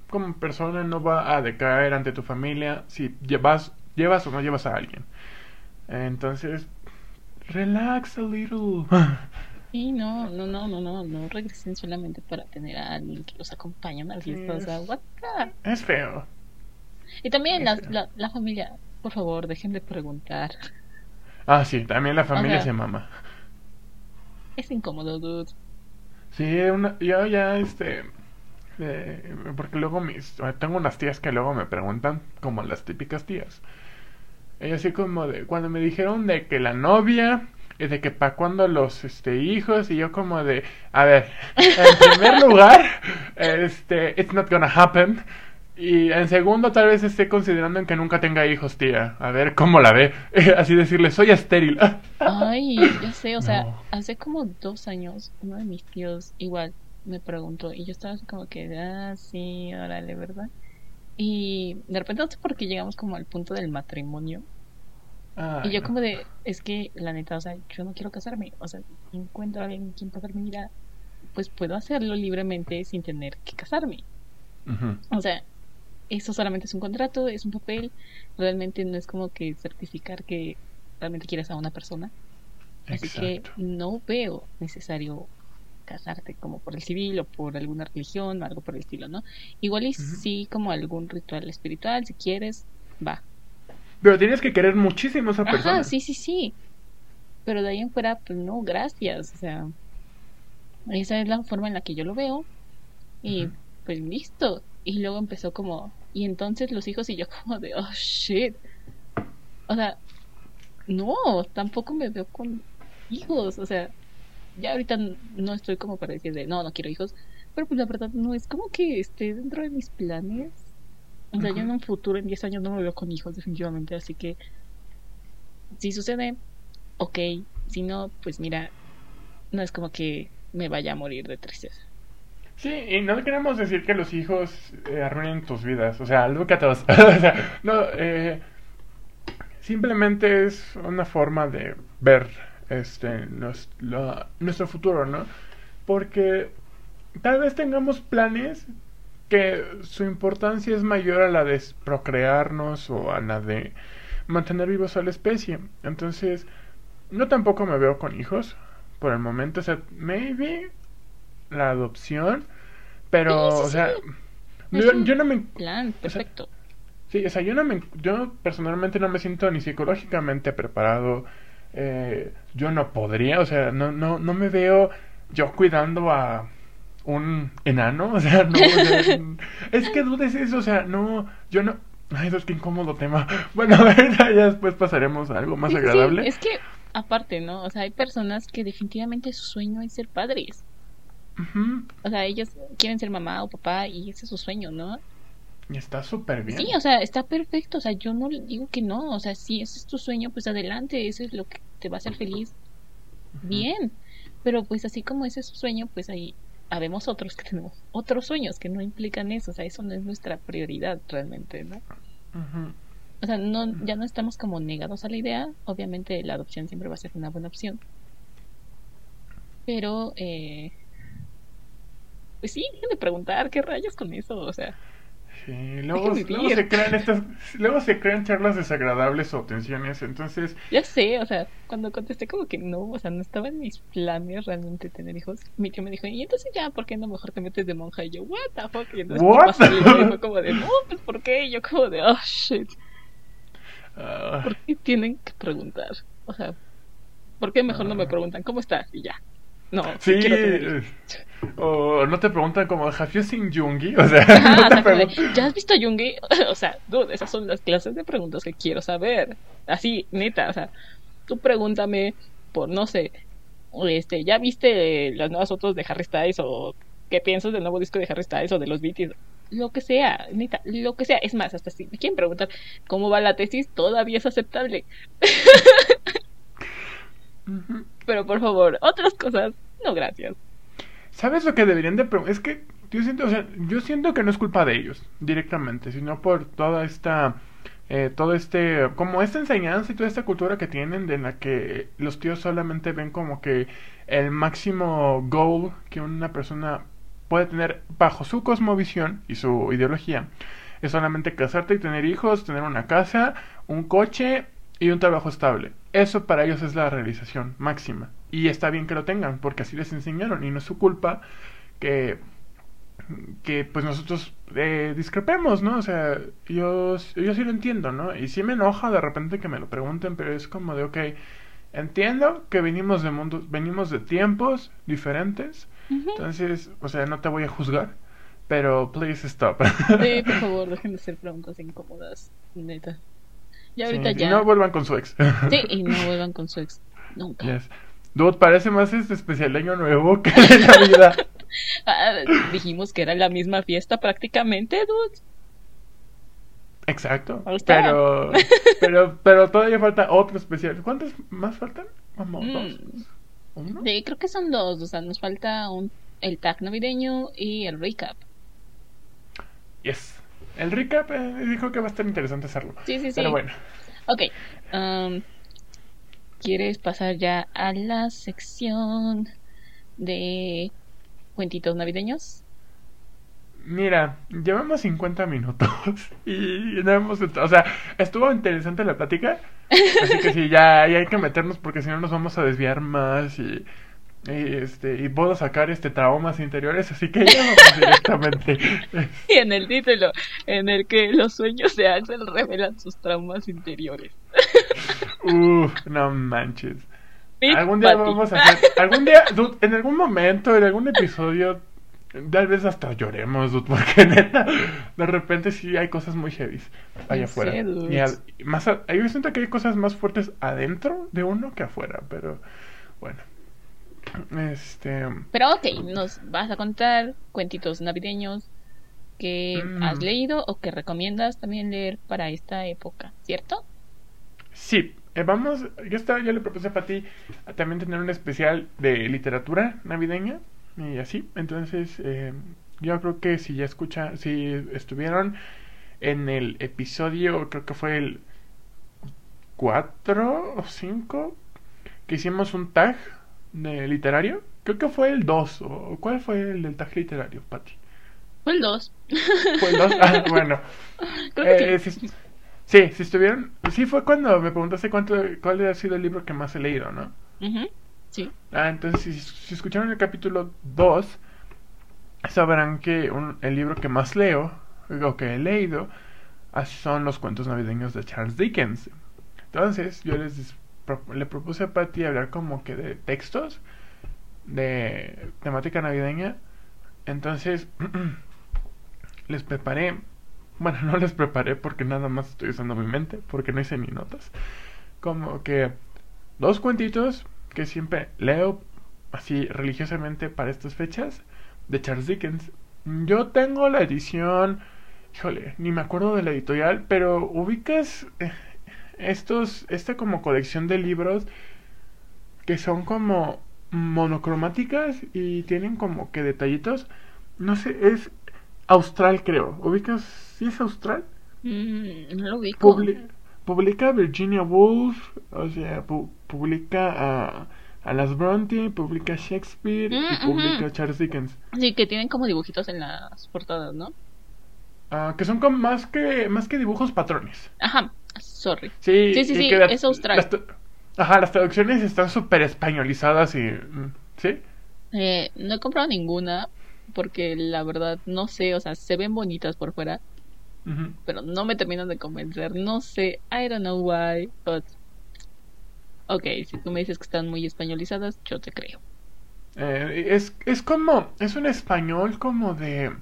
como persona no va a decaer ante tu familia si llevas, llevas o no llevas a alguien. Entonces, relax a little. Sí, no, no, no, no, no, no regresen solamente para tener a alguien que los acompañe a una fiesta, o sea, es- what the- Es feo. Y también la, la, la familia, por favor, dejen de preguntar. Ah, sí, también la familia sea- se mama. Es incómodo, dude. Sí, una, yo ya, este, eh, porque luego mis, tengo unas tías que luego me preguntan, como las típicas tías. Y así como de, cuando me dijeron de que la novia, y de que para cuándo los, este, hijos, y yo como de, a ver, en primer lugar, este, it's not gonna happen. Y en segundo, tal vez esté considerando en que nunca tenga hijos, tía. A ver cómo la ve. Así decirle, soy estéril. Ay, ya sé, o sea, No. hace como dos años uno de mis tíos igual me preguntó y yo estaba así como que, ah, sí, órale, ¿verdad? Y de repente no sé por qué llegamos como al punto del matrimonio. Y yo como de, es que la neta, o sea, yo no quiero casarme, o sea, si encuentro a alguien quien pasar mi vida, pues puedo hacerlo libremente sin tener que casarme. O sea, eso solamente es un contrato, es un papel, realmente no es como que certificar que realmente quieres a una persona. Así que no veo necesario casarte como por el civil o por alguna religión o algo por el estilo, ¿no? Igual y sí como algún ritual espiritual, si quieres, va. Pero tienes que querer muchísimo a esa persona. Ajá, sí, sí, sí. Pero de ahí en fuera, pues no, gracias. O sea, esa es la forma en la que yo lo veo. Y pues listo. Y luego empezó como, y entonces los hijos y yo como de, oh shit. O sea, no, tampoco me veo con hijos. O sea, ya ahorita no estoy como para decir de, no, no quiero hijos. Pero pues la verdad no es como que esté dentro de mis planes. O sea, yo en un futuro, en 10 años, no me veo con hijos definitivamente. Así que si sucede, ok. Si no, pues mira, no es como que me vaya a morir de tristeza. Sí, y no queremos decir que los hijos eh, arruinen tus vidas. O sea, look at us. o sea, no, eh, simplemente es una forma de ver este nos- nuestro futuro, ¿no? Porque tal vez tengamos planes que su importancia es mayor a la de procrearnos o a la de mantener vivos a la especie. Entonces, no tampoco me veo con hijos por el momento. O sea, maybe la adopción, pero, Sí, sí, o sea, yo no me... Plan, perfecto. Sí, o sea, yo no me, yo personalmente no me siento ni psicológicamente preparado. Eh, yo no podría, o sea, no, no, no me veo yo cuidando a un enano, o sea, no, o sea, es que dudes eso, o sea, no, yo no, ay, Dios, qué incómodo tema. Bueno, ahorita ya después pasaremos a algo más Sí, sí, sí, agradable. Es que, aparte, ¿no? O sea, hay personas que definitivamente su sueño es ser padres. O sea, ellos quieren ser mamá o papá y ese es su sueño, ¿no? Está súper bien. Sí, o sea, está perfecto. O sea, yo no digo que no. O sea, si ese es tu sueño, pues adelante. Eso es lo que te va a hacer feliz. Bien. Pero pues así como ese es su sueño, pues ahí habemos otros que tenemos otros sueños que no implican eso. O sea, eso no es nuestra prioridad realmente, ¿no? O sea, no, ya no estamos como negados a la idea. Obviamente la adopción siempre va a ser una buena opción. Pero, eh, pues sí, dejen de preguntar qué rayos con eso. O sea, Sí, luego, luego se crean estas, luego se crean charlas desagradables o tensiones, entonces ya sé, o sea, cuando contesté como que no, o sea, no estaba en mis planes realmente tener hijos. Mi tío me dijo, y entonces ya, ¿por qué no mejor te metes de monja? Y yo, what the fuck? Y entonces What? y fue como de, no, pues ¿por qué? Y yo como de, oh shit, ah, ¿por qué tienen que preguntar? O sea, ¿por qué mejor no me Ah. preguntan cómo estás? Y ya. No, sí, Sí, quiero tener hijos. o no te preguntan como, ¿have you seen Jungi? O sea, Ajá, no te de. ¿ya has visto a Jungi? O sea, dude, esas son las clases de preguntas que quiero saber. Así, neta, o sea, tú pregúntame por, no sé, este, ¿ya viste las nuevas fotos de Harry Styles o qué piensas del nuevo disco de Harry Styles o de los BTS? Lo que sea, neta, lo que sea. Es más, hasta si me quieren preguntar cómo va la tesis, todavía es aceptable. Pero por favor, otras cosas, no gracias. ¿Sabes lo que deberían de? Es que yo siento, o sea, yo siento que no es culpa de ellos directamente, sino por toda esta eh, todo este, como esta enseñanza y toda esta cultura que tienen de la que los tíos solamente ven como que el máximo goal que una persona puede tener bajo su cosmovisión y su ideología es solamente casarte y tener hijos, tener una casa, un coche y un trabajo estable. Eso para ellos es la realización máxima. Y está bien que lo tengan, porque así les enseñaron y no es su culpa que que pues nosotros eh, discrepemos, ¿no? O sea, yo, yo sí lo entiendo, ¿no? Y sí me enoja de repente que me lo pregunten, pero es como de, ok, entiendo que venimos de mundos, venimos de tiempos diferentes, entonces, o sea, no te voy a juzgar, pero please stop. Sí, por favor, dejen de hacer preguntas incómodas, neta. Y ahorita ya. Y no vuelvan con su ex. Sí, y no vuelvan con su ex. Nunca. Yes. Dude, parece más este especial año nuevo que de vida Ah, dijimos que era la misma fiesta prácticamente, dude. Exacto. Pero, pero, pero todavía falta otro especial. ¿Cuántos más faltan? Vamos, mm. dos. ¿Uno? Sí, creo que son dos. O sea, nos falta un, el tag navideño y el recap. Yes. El recap eh, dijo que va a estar interesante hacerlo. Sí, sí, sí. Pero bueno. Ok. Um, ¿Quieres pasar ya a la sección de cuentitos navideños? Mira, llevamos 50 minutos y no hemos... O sea, estuvo interesante la plática, así que sí, ya, hay que meternos porque si no nos vamos a desviar más y, este y puedo sacar este traumas interiores, así que ya vamos directamente. Y en el título, en el que los sueños de Axel revelan sus traumas interiores. Uf, no manches algún día vamos a hacer. Algún día, en algún momento, en algún episodio, tal vez hasta lloremos, porque neta, de repente sí hay cosas muy heavy allá afuera. y más yo siento que hay cosas más fuertes adentro de uno que afuera, pero bueno. Este. Pero ok, nos vas a contar cuentitos navideños que mm. has leído o que recomiendas también leer para esta época, ¿cierto? Sí, eh, vamos, yo estaba, ya le propuse a ti también tener un especial de literatura navideña y así. Entonces, eh, yo creo que si ya escucha, si estuvieron en el episodio, creo que fue el 4 o 5, que hicimos un tag de literario. Creo que fue el 2, o ¿cuál fue el del tag literario, Pati? Fue el 2. Fue el 2, ah, bueno. Eh, Sí, si estuvieron. Sí, fue cuando me preguntaste cuánto, cuál ha sido el libro que más he leído, ¿no? Sí. Ah, entonces, si, escucharon el capítulo 2, sabrán que el libro que más leo, o que he leído, son los cuentos navideños de Charles Dickens. Entonces, yo les le propuse a Patty hablar como que de textos de temática navideña. Entonces, les preparé bueno, no les preparé porque nada más estoy usando mi mente, porque no hice ni notas. Como que dos cuentitos que siempre leo así religiosamente para estas fechas de Charles Dickens. Yo tengo la edición, híjole, ni me acuerdo de la editorial, pero ubicas eh, estos, esta como colección de libros que son como monocromáticas y tienen como que detallitos. No sé, es austral creo. ¿Ubicas ¿Sí es austral? Mm, no lo ubico. publica Virginia Woolf, o sea, publica a, a las Bronte, publica Shakespeare y mm, publica Charles Dickens. Sí, que tienen como dibujitos en las portadas, ¿no? Ah, que son como más que más que dibujos patrones. Ajá, sorry. Sí, sí, sí, es austral. ajá, las traducciones están súper españolizadas y... Mm, ¿Sí? Eh, no he comprado ninguna porque la verdad no sé, o sea, se ven bonitas por fuera, pero no me terminan de convencer. No sé, I don't know why, but. Ok, si tú me dices que están muy españolizadas, yo te creo. Eh, es, es como. Es un español como de.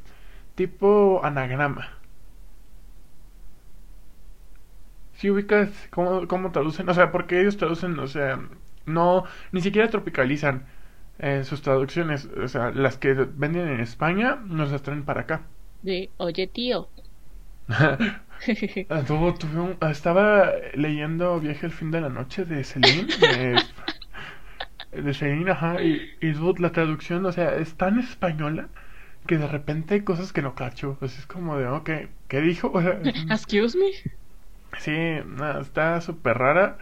tipo anagrama. Si ubicas cómo, cómo traducen, o sea, porque ellos traducen, o sea, no, ni siquiera tropicalizan eh, sus traducciones, o sea, las que venden en España nos las traen para acá. De, oye tío, Ah, ah, estaba leyendo Viaje al fin de la noche de Celine. De, Celine, ajá. Y, y la traducción, o sea, es tan española que de repente hay cosas que no cacho. Pues es como de, ok, ¿qué dijo? Excuse me. Sí, no, está súper rara,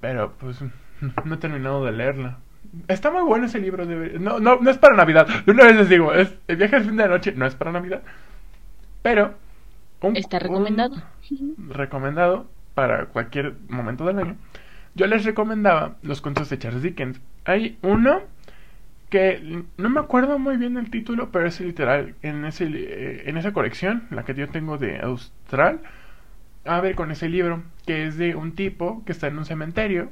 pero pues no he terminado de leerla. Está muy bueno ese libro. De... No, no, no es para Navidad. De una vez les digo, es, el viaje al fin de la noche no es para Navidad. Pero... Está recomendado. recomendado para cualquier momento del año. Yo les recomendaba los cuentos de Charles Dickens. Hay uno que no me acuerdo muy bien el título, pero es literal en ese eh, en esa colección, la que yo tengo de Austral, a ver con ese libro que es de un tipo que está en un cementerio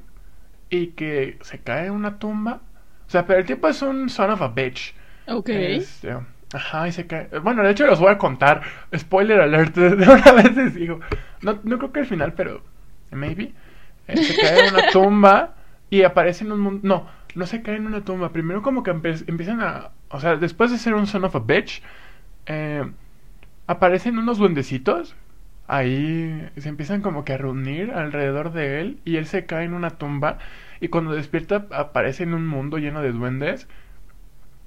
y que se cae en una tumba. O sea, pero el tipo es un son of a bitch. Ok. Este, ajá, y se cae. Bueno, de hecho los voy a contar. Spoiler alert, de una vez les digo. No, no creo que al final, pero maybe. Eh, se cae en una tumba y aparece en un mundo. No, no se cae en una tumba. Primero como que empiezan a... O sea, después de ser un son of a bitch, eh, aparecen unos duendecitos. Ahí se empiezan como que a reunir alrededor de él y él se cae en una tumba y cuando despierta aparece en un mundo lleno de duendes.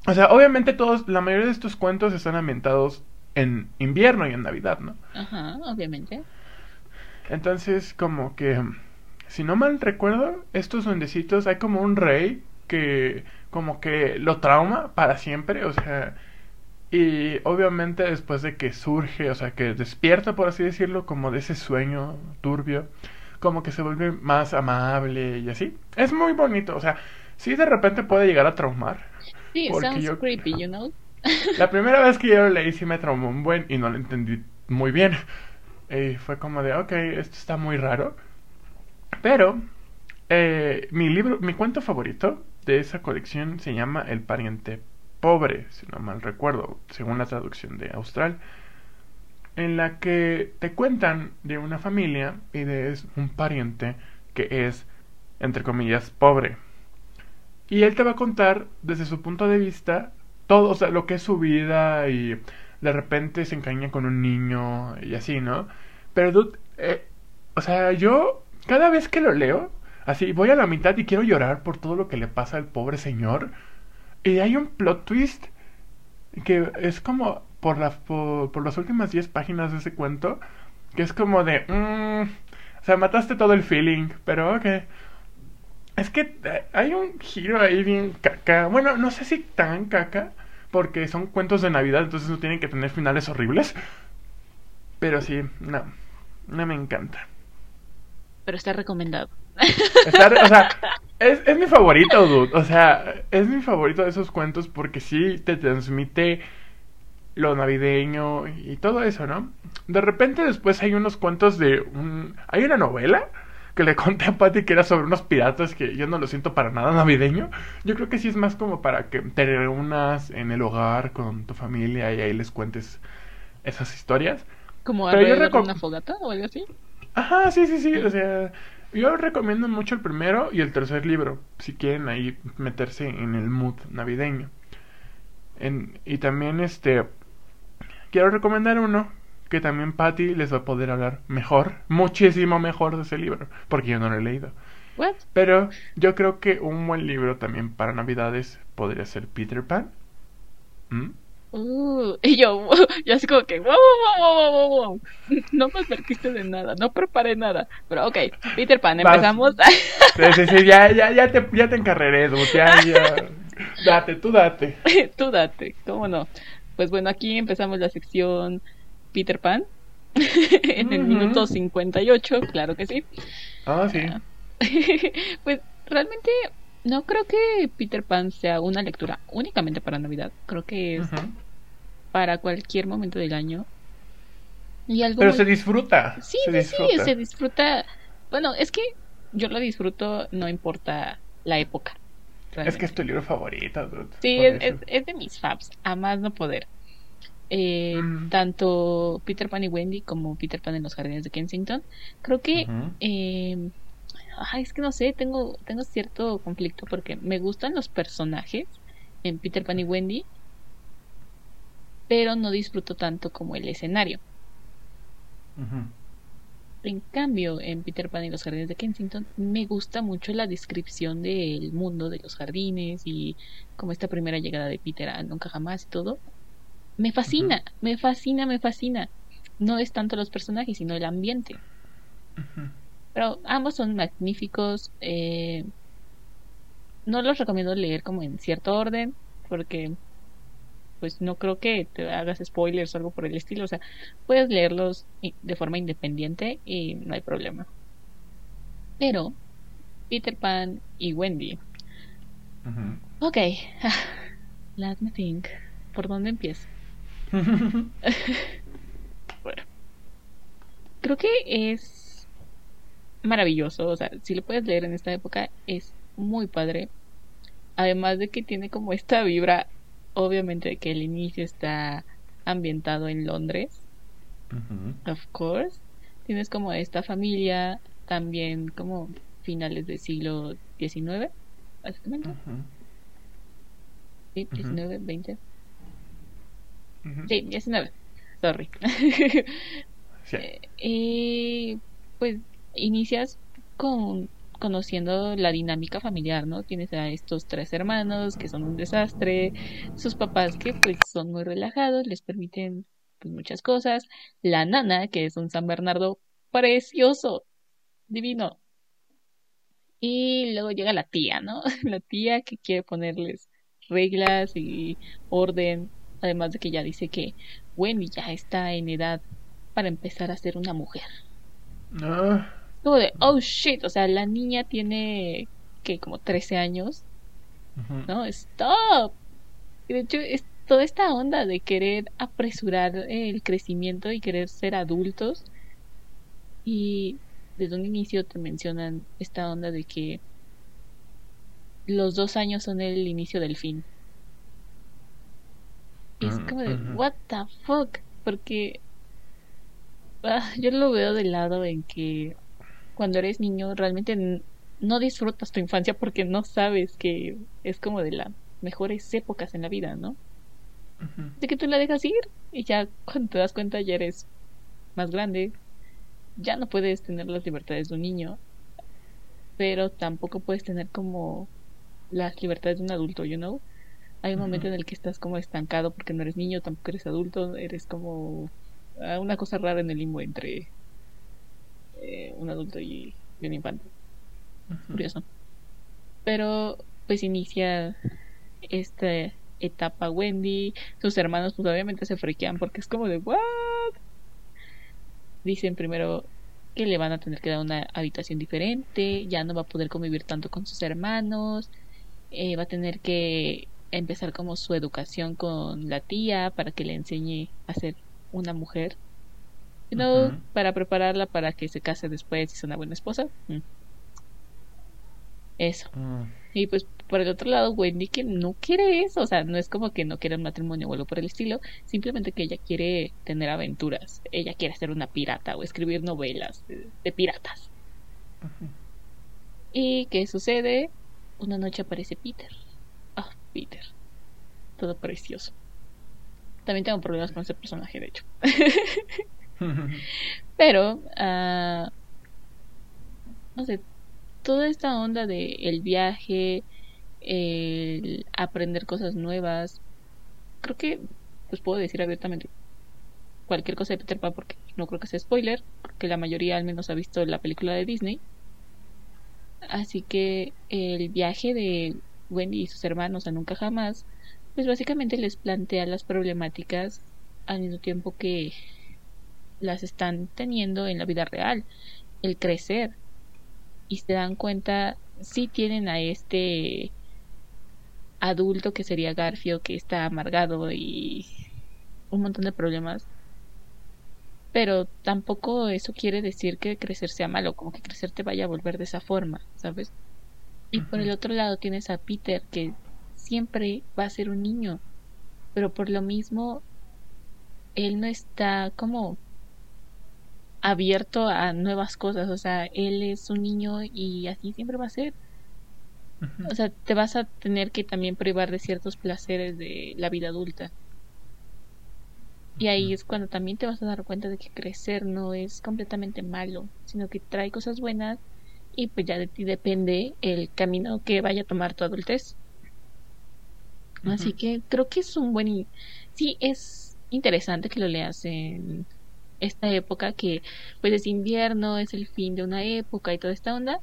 O sea, obviamente todos, la mayoría de estos cuentos están ambientados en invierno y en Navidad, ¿no? Ajá, obviamente. Entonces, como que, si no mal recuerdo, estos duendecitos, hay como un rey que como que lo trauma para siempre, o sea, y obviamente después de que surge, o sea, que despierta, por así decirlo, como de ese sueño turbio, como que se vuelve más amable y así. Es muy bonito, o sea, sí de repente puede llegar a traumar. Sí, sounds creepy, you know. La primera vez que yo lo leí sí me traumó un buen y no lo entendí muy bien. Y fue como de, ok, esto está muy raro. Pero eh, mi libro, mi cuento favorito de esa colección se llama El pariente pobre, si no mal recuerdo, según la traducción de Austral, en la que te cuentan de una familia y de un pariente que es, entre comillas, pobre. Y él te va a contar desde su punto de vista todo, o sea, lo que es su vida y de repente se encaña con un niño y así, ¿no? Pero, eh, o sea, yo cada vez que lo leo, Así, voy a la mitad y quiero llorar por todo lo que le pasa al pobre señor. Y hay un plot twist que es como por, la, por, las últimas 10 páginas de ese cuento, que es como de... Mm, o sea, mataste todo el feeling, pero ok. Es que eh, hay un giro ahí bien caca. Bueno, no sé si tan caca, porque son cuentos de Navidad, entonces no tienen que tener finales horribles. Pero sí, no, no me encanta. Pero está recomendado o sea, es, es mi favorito, dude. O sea, es mi favorito de esos cuentos porque sí te transmite lo navideño y todo eso, ¿no? De repente después hay unos cuentos de un... Hay una novela que le conté a Patty que era sobre unos piratas que yo no lo siento para nada navideño. Yo creo que sí es más como para que te reúnas en el hogar con tu familia y ahí les cuentes esas historias. ¿Como de una fogata o algo así? Ajá, sí, sí, sí. O sea, yo recomiendo mucho el primero y el tercer libro, si quieren ahí meterse en el mood navideño. y también este quiero recomendar uno que también Patty les va a poder hablar mejor, muchísimo mejor de ese libro, porque yo no lo he leído. Pero yo creo que un buen libro también para Navidades podría ser Peter Pan. ¿Mm? Uh, y yo, yo así como que, wow, wow, wow, wow, wow, no me advertiste de nada, no preparé nada. Pero ok, Peter Pan, empezamos. Sí, sí, sí, ya, ya, ya te, ya te encarreré, ya, ya. Date, tú date. tú date, cómo no. Pues bueno, aquí empezamos la sección Peter Pan. en el minuto 58, claro que sí. Ah, sí. pues realmente no creo que Peter Pan sea una lectura únicamente para Navidad. Creo que es para cualquier momento del año. Y algo Pero se disfruta. Sí, se disfruta. sí, se disfruta. Bueno, es que yo lo disfruto, no importa la época. Es que es tu libro favorito, dude. Sí, es, es, de mis faps, a más no poder. Eh, tanto Peter Pan y Wendy como Peter Pan en los jardines de Kensington. Creo que eh, es que no sé, tengo tengo cierto conflicto porque me gustan los personajes en Peter Pan y Wendy, pero no disfruto tanto como el escenario. En cambio, en Peter Pan y los jardines de Kensington me gusta mucho la descripción del mundo de los jardines y como esta primera llegada de Peter a Nunca Jamás y todo. Me fascina, me fascina, me fascina. No es tanto los personajes, sino el ambiente. Pero ambos son magníficos. Eh, no los recomiendo leer como en cierto orden, porque pues no creo que te hagas spoilers o algo por el estilo. O sea, puedes leerlos de forma independiente y no hay problema. Pero Peter Pan y Wendy. Ok, let me think. ¿Por dónde empiezo? bueno, creo que es maravilloso. O sea, si lo puedes leer en esta época, es muy padre. Además de que tiene como esta vibra, obviamente que el inicio está ambientado en Londres. Of course. Tienes como esta familia, también como finales del siglo XIX, básicamente. Sí, 19, 20. Sí, 19. Sorry. Eh, y pues inicias con conociendo la dinámica familiar, ¿no? Tienes a estos tres hermanos que son un desastre, sus papás que pues son muy relajados, les permiten pues muchas cosas, la nana que es un San Bernardo precioso, divino. Y luego llega la tía, ¿no? La tía que quiere ponerles reglas y orden, además de que ya dice que Wendy ya está en edad para empezar a ser una mujer. Ah como de, oh shit, o sea, la niña tiene, que como 13 años, ¿no? Stop. Y de hecho, es toda esta onda de querer apresurar el crecimiento y querer ser adultos. Y desde un inicio te mencionan esta onda de que los dos años son el inicio del fin. Y es como de, what the fuck? Porque ah, yo lo veo del lado en que cuando eres niño realmente no disfrutas tu infancia porque no sabes que es como de las mejores épocas en la vida, ¿no? De que tú la dejas ir y ya cuando te das cuenta ya eres más grande, ya no puedes tener las libertades de un niño, pero tampoco puedes tener como las libertades de un adulto, you know? Hay un momento en el que estás como estancado porque no eres niño, tampoco eres adulto, eres como ah, una cosa rara en el limbo entre eh, un adulto y, un infante. Curioso. Pero pues inicia esta etapa Wendy. Sus hermanos pues obviamente se frequean porque es como de ¿what? Dicen primero que le van a tener que dar una habitación diferente, ya no va a poder convivir tanto con sus hermanos, eh, va a tener que empezar como su educación con la tía para que le enseñe a ser una mujer no para prepararla para que se case después y sea una buena esposa. Mm. Eso. Mm. Y pues por el otro lado, Wendy que no quiere eso, o sea, no es como que no quiere un matrimonio o algo por el estilo, simplemente que ella quiere tener aventuras, ella quiere ser una pirata o escribir novelas de, piratas. ¿Y qué sucede? Una noche aparece Peter. Ah, Peter. Todo precioso. También tengo problemas con ese personaje, de hecho. Pero, uh, no sé, toda esta onda de el viaje, el aprender cosas nuevas, creo que pues puedo decir abiertamente cualquier cosa de Peter Pan porque no creo que sea spoiler, porque la mayoría al menos ha visto la película de Disney. Así que el viaje de Wendy y sus hermanos a Nunca Jamás, pues básicamente les plantea las problemáticas al mismo tiempo que las están teniendo en la vida real, el crecer. Y se dan cuenta, si tienen a este adulto que sería Garfio, que está amargado y un montón de problemas. Pero tampoco eso quiere decir que crecer sea malo, como que crecer te vaya a volver de esa forma, ¿sabes? Y por el otro lado tienes a Peter, que siempre va a ser un niño, pero por lo mismo él no está como abierto a nuevas cosas, o sea, él es un niño y así siempre va a ser. O sea, te vas a tener que también privar de ciertos placeres de la vida adulta. Y ahí es cuando también te vas a dar cuenta de que crecer no es completamente malo, sino que trae cosas buenas y pues ya de ti depende el camino que vaya a tomar tu adultez. Así que creo que es un buen... Sí, es interesante que lo leas en esta época que pues es invierno, es el fin de una época y toda esta onda,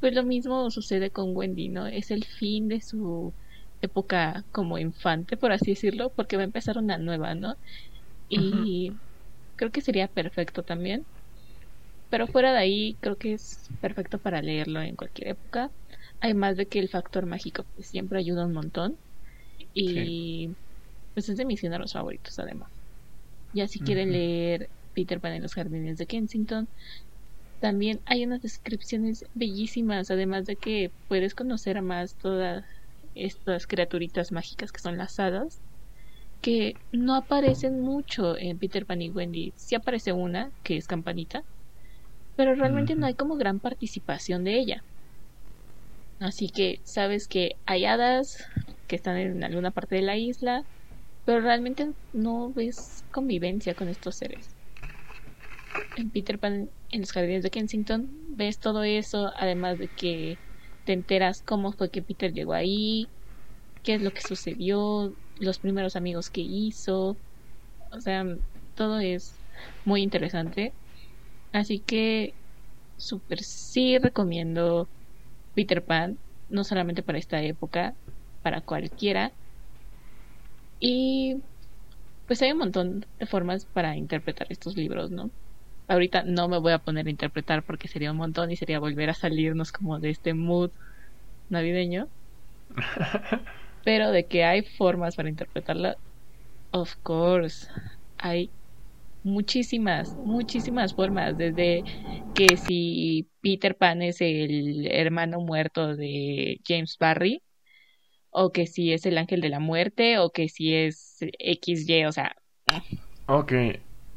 pues lo mismo sucede con Wendy, ¿no? Es el fin de su época como infante, por así decirlo, porque va a empezar una nueva, ¿no? Y creo que sería perfecto también. Pero fuera de ahí, creo que es perfecto para leerlo en cualquier época. Además de que el factor mágico pues, siempre ayuda un montón. Y pues es de mis géneros favoritos, además. Ya si quieren leer Peter Pan en los jardines de Kensington, también hay unas descripciones bellísimas, además de que puedes conocer más todas estas criaturitas mágicas que son las hadas, que no aparecen mucho en Peter Pan y Wendy. Sí aparece una, que es Campanita, pero realmente no hay como gran participación de ella. Así que sabes que hay hadas que están en alguna parte de la isla, pero realmente no ves convivencia con estos seres. En Peter Pan, en los jardines de Kensington, ves todo eso, además de que te enteras cómo fue que Peter llegó ahí, qué es lo que sucedió, los primeros amigos que hizo. O sea, todo es muy interesante. Así que súper sí recomiendo Peter Pan, no solamente para esta época, para cualquiera. Y pues hay un montón de formas para interpretar estos libros, ¿no? Ahorita no me voy a poner a interpretar porque sería un montón y sería volver a salirnos como de este mood navideño. Pero de que hay formas para interpretarla, of course, hay muchísimas, muchísimas formas, desde que si Peter Pan es el hermano muerto de James Barry, o que si es el ángel de la muerte, o que si es XY, o sea... Ok,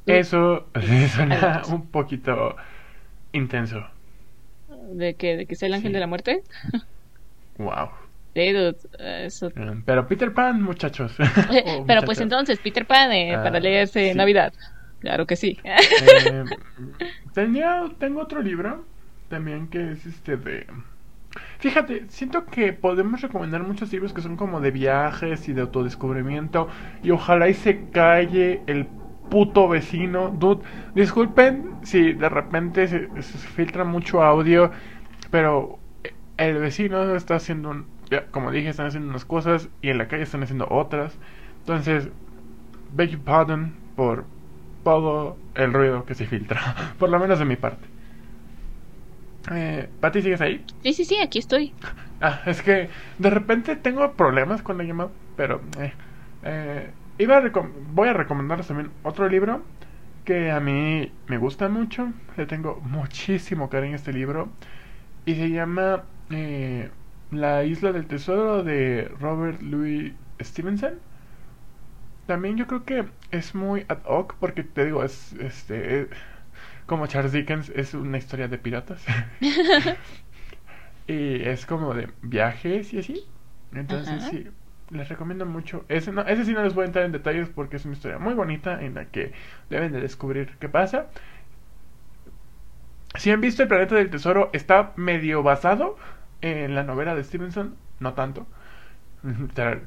eso suena un poquito intenso. ¿De que, de que es el ángel de la muerte? wow. Eso... Pero Peter Pan, muchachos. Pero pues entonces, Peter Pan eh, para ah, leerse Navidad. Claro que sí. Eh, tenía, tengo otro libro también que es este de... Fíjate, siento que podemos recomendar muchos libros que son como de viajes y de autodescubrimiento y ojalá y se calle el puto vecino. Dude, disculpen si de repente se, filtra mucho audio, pero el vecino está haciendo, como dije, están haciendo unas cosas y en la calle están haciendo otras. Entonces, beg your pardon por todo el ruido que se filtra, por lo menos de mi parte. Eh, Pati, ¿sigues ahí? Sí, sí, sí, aquí estoy. Ah, es que de repente tengo problemas con la llamada, pero eh, eh, iba a voy a recomendarles también otro libro que a mí me gusta mucho, le tengo muchísimo cariño a este libro y se llama eh, La isla del tesoro de Robert Louis Stevenson también yo creo que es muy ad hoc porque te digo, es este como Charles Dickens es una historia de piratas. y es como de viajes y así. Entonces sí, les recomiendo mucho. Ese, no, ese sí no les voy a entrar en detalles porque es una historia muy bonita en la que deben de descubrir qué pasa. Si han visto El planeta del tesoro, está medio basado en la novela de Stevenson, no tanto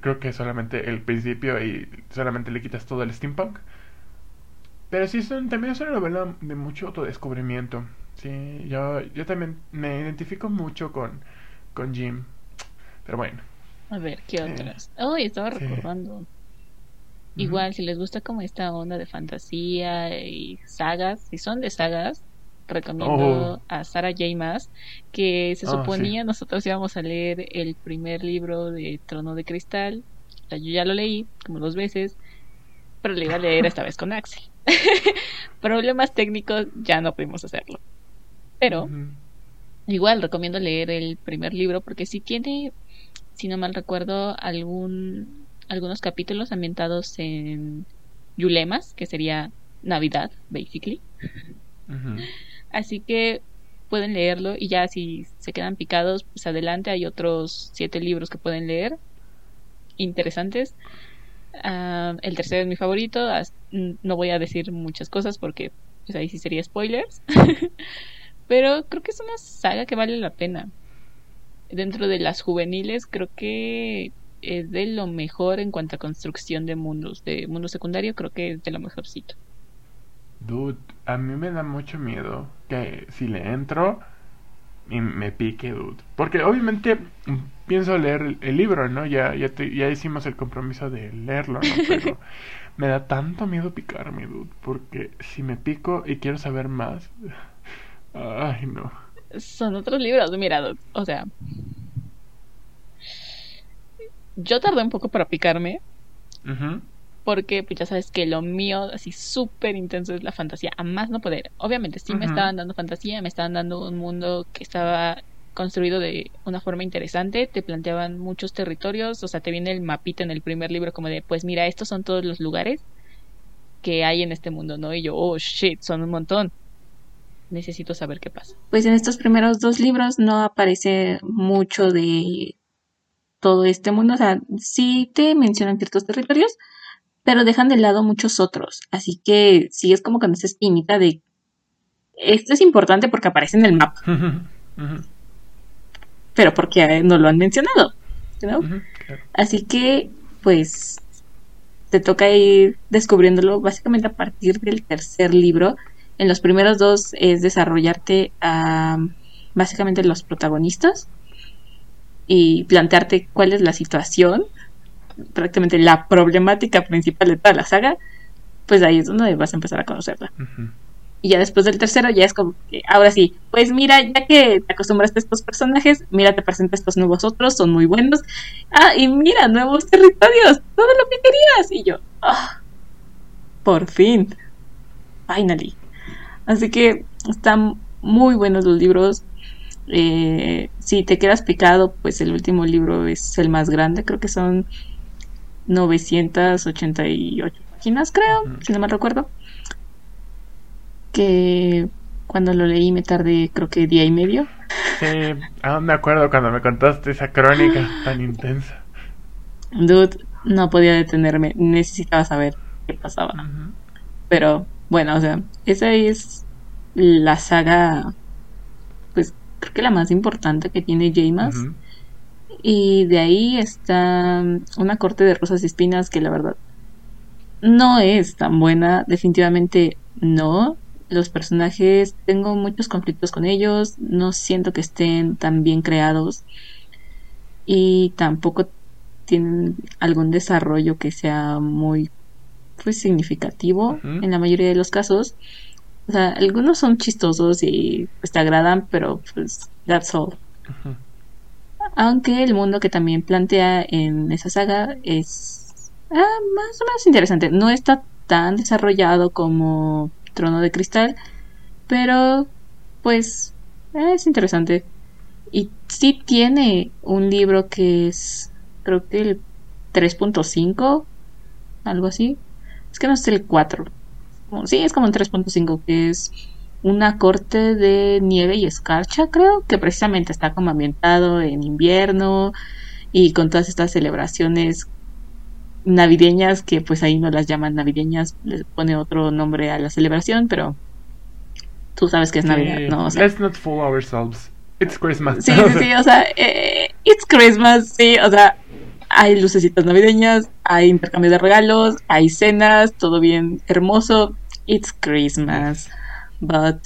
creo que solamente el principio y solamente le quitas todo el steampunk. Pero sí, son, también es una novela de mucho autodescubrimiento. Sí, yo, yo también me identifico mucho con, con Jim. Pero bueno. A ver, ¿qué otras? oh, estaba recordando. Igual, si les gusta como esta onda de fantasía y sagas, si son de sagas, recomiendo oh. a Sarah J. Maas, que se ah, suponía nosotros íbamos a leer el primer libro de Trono de Cristal. yo ya lo leí como dos veces, pero le iba a leer esta vez con Axel. Problemas técnicos, ya no pudimos hacerlo. Pero igual recomiendo leer el primer libro porque si tiene, si no mal recuerdo, algún algunos capítulos ambientados en Yulemas, que sería Navidad, basically. Así que pueden leerlo y ya si se quedan picados, pues adelante. Hay otros siete libros que pueden leer, interesantes. Ah, el tercero es mi favorito. No voy a decir muchas cosas porque pues ahí sí sería spoilers. Pero creo que es una saga que vale la pena. Dentro de las juveniles creo que es de lo mejor en cuanto a construcción de mundos. De mundo secundario creo que es de lo mejorcito. Dude, a mí me da mucho miedo que si le entro y me pique, dude. Porque obviamente mm, pienso leer el, el libro, ¿no? Ya, ya, te- ya hicimos el compromiso de leerlo, ¿no? Pero me da tanto miedo picarme, dude. Porque si me pico y quiero saber más... Ay, no. Son otros libros, mira, o sea. Yo tardé un poco para picarme, porque pues ya sabes que lo mío así súper intenso es la fantasía, a más no poder. Obviamente sí me estaban dando fantasía, me estaban dando un mundo que estaba construido de una forma interesante, te planteaban muchos territorios, o sea, te viene el mapita en el primer libro como de, pues mira, estos son todos los lugares que hay en este mundo, ¿no? Y yo, oh, shit, son un montón. Necesito saber qué pasa. Pues en estos primeros dos libros no aparece mucho de todo este mundo. O sea, sí te mencionan ciertos territorios, pero dejan de lado muchos otros. Así que sí es como con esa espinita de esto es importante porque aparece en el mapa, pero porque no lo han mencionado. ¿no? claro. Así que, pues, te toca ir descubriéndolo básicamente a partir del tercer libro. En los primeros dos es desarrollarte a básicamente los protagonistas y plantearte cuál es la situación, prácticamente la problemática principal de toda la saga. Pues ahí es donde vas a empezar a conocerla. Y ya después del tercero ya es como que, ahora sí, pues mira, ya que te acostumbraste a estos personajes, mira, te presento estos nuevos otros, son muy buenos. Ah, y mira, nuevos territorios, todo lo que querías. Y yo, ah, por fin, finally. Así que están muy buenos los libros. Eh, si te quedas picado, pues el último libro es el más grande, creo que son 988 páginas, creo, si no mal recuerdo que cuando lo leí me tardé creo que día y medio. Sí, aún me acuerdo cuando me contaste esa crónica tan intensa. Dude, no podía detenerme, necesitaba saber qué pasaba. Ujú. Pero bueno, o sea, esa es la saga, pues creo que la más importante que tiene Jamas. Ujú. Y de ahí está una corte de rosas y espinas que la verdad no es tan buena, definitivamente no. Los personajes, tengo muchos conflictos con ellos, no siento que estén tan bien creados y tampoco tienen algún desarrollo que sea muy pues significativo en la mayoría de los casos. O sea, algunos son chistosos y pues te agradan, pero pues that's all. Aunque el mundo que también plantea en esa saga es ah, más o menos interesante. No está tan desarrollado como Trono de Cristal, pero pues es interesante. Y sí tiene un libro que es, creo que el 3.5, algo así. Es que no es el 4. Como- Sí, es como el 3.5, que es una corte de nieve y escarcha, creo, que precisamente está como ambientado en invierno y con todas estas celebraciones navideñas que pues ahí no las llaman navideñas, les pone otro nombre a la celebración, pero tú sabes que es Navidad, ¿no? O sea, Let's not fool ourselves. It's Christmas. Sí, sí, sí, o sea, eh, it's Christmas, sí, o sea, hay lucecitas navideñas, hay intercambio de regalos, hay cenas, todo bien hermoso. It's Christmas, but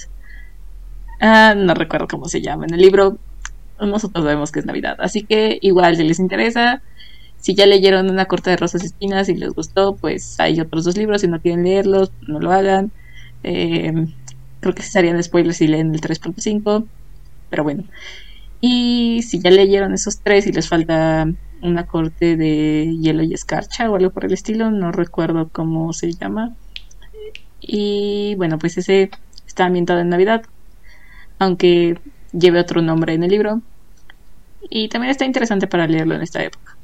ah, no recuerdo cómo se llama en el libro. Nosotros sabemos que es Navidad, así que igual si les interesa, si ya leyeron una corte de rosas y espinas y les gustó, pues hay otros dos libros. Si no quieren leerlos, no lo hagan. Eh, creo que serían spoilers si leen el 3.5 pero bueno. Y si ya leyeron esos tres y les falta una corte de hielo y escarcha o algo por el estilo, no recuerdo cómo se llama. Y bueno, pues ese está ambientado en Navidad, aunque lleve otro nombre en el libro. Y también está interesante para leerlo en esta época.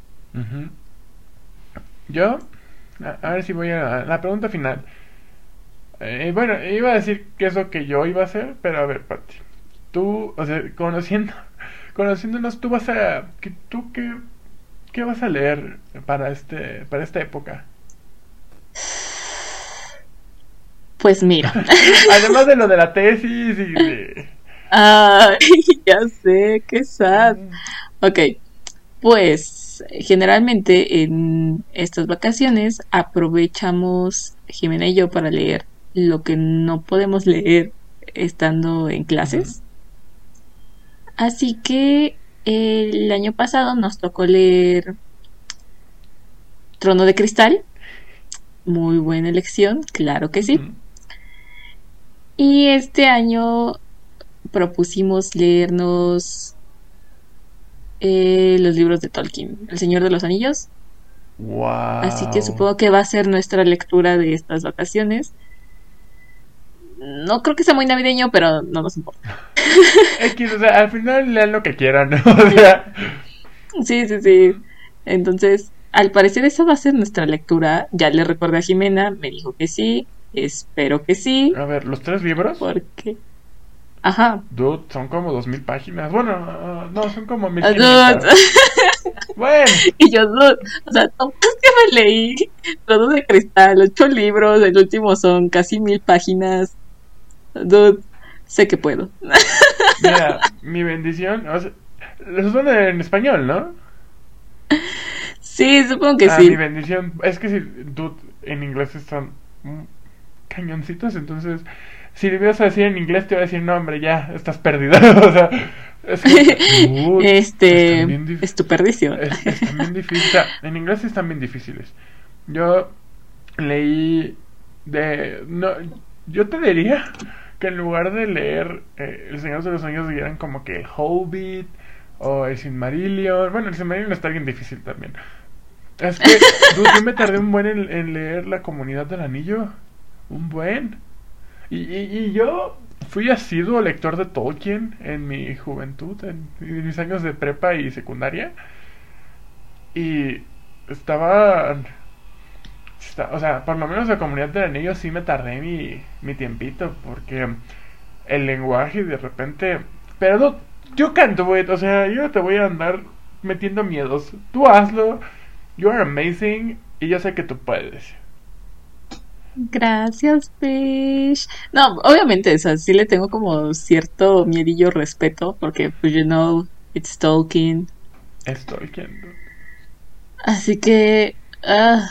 Yo, a, ver si voy a la, pregunta final. Eh, bueno, iba a decir que es lo que yo iba a hacer, pero a ver, Pati. Tú, o sea, conociendo, conociéndonos, tú vas a, ¿tú qué, qué vas a leer para este, para esta época? Pues mira, Además de lo de la tesis y de... Ay, ya sé, qué sad. Ok, pues generalmente en estas vacaciones aprovechamos Jimena y yo para leer lo que no podemos leer estando en clases. Así que el año pasado nos tocó leer Trono de Cristal. Muy buena elección, claro que sí. Y este año propusimos leernos eh, los libros de Tolkien, El Señor de los Anillos. Wow. Así que supongo que va a ser nuestra lectura de estas vacaciones. No creo que sea muy navideño, pero no nos importa. X, o sea, al final lean lo que quieran, ¿no? O sea, Sí, sí, sí. Entonces, al parecer esa va a ser nuestra lectura. Ya le recordé a Jimena, me dijo que sí. Espero que sí. a ver, los tres libros, Porque... Ajá. dude, son como dos mil páginas. Bueno, ah, no, son como mil. Bueno, Y yo, dude, o sea, es que me leí todo de cristal, ocho libros, el último son casi mil páginas. Dude, sé que puedo. mira, mi bendición, o sea, los son en español, ¿no? Sí, supongo que ah, sí. mi bendición, es que si, dude, en inglés están mm, cañoncitos, entonces, si le ibas a decir en inglés, te iba a decir, no, hombre, ya, estás perdido, o sea, es que, dude, este, es tu perdición. Es- están bien difíciles. O sea, en inglés están bien difíciles. Yo leí de. No, yo te diría que en lugar de leer eh, El Señor de los Anillos, leyeran como que Hobbit o El Silmarillion. Bueno, El Silmarillion está bien difícil también. Es que dude, yo me tardé un buen en, en leer La Comunidad del Anillo. Un buen. Y, y, y yo fui asiduo lector de Tolkien en mi juventud, en, en mis años de prepa y secundaria. Y estaba, esta- O sea, por lo menos la comunidad del anillo sí me tardé mi, mi tiempito, porque el lenguaje de repente. Pero no, yo canto, güey. O sea, yo te voy a andar metiendo miedos. Tú hazlo. You are amazing. Y yo sé que tú puedes. Gracias, Fish. No, obviamente, o sea, sí le tengo como cierto miedillo respeto, porque, pues, you know, it's Tolkien. Es dude. Así que, ah,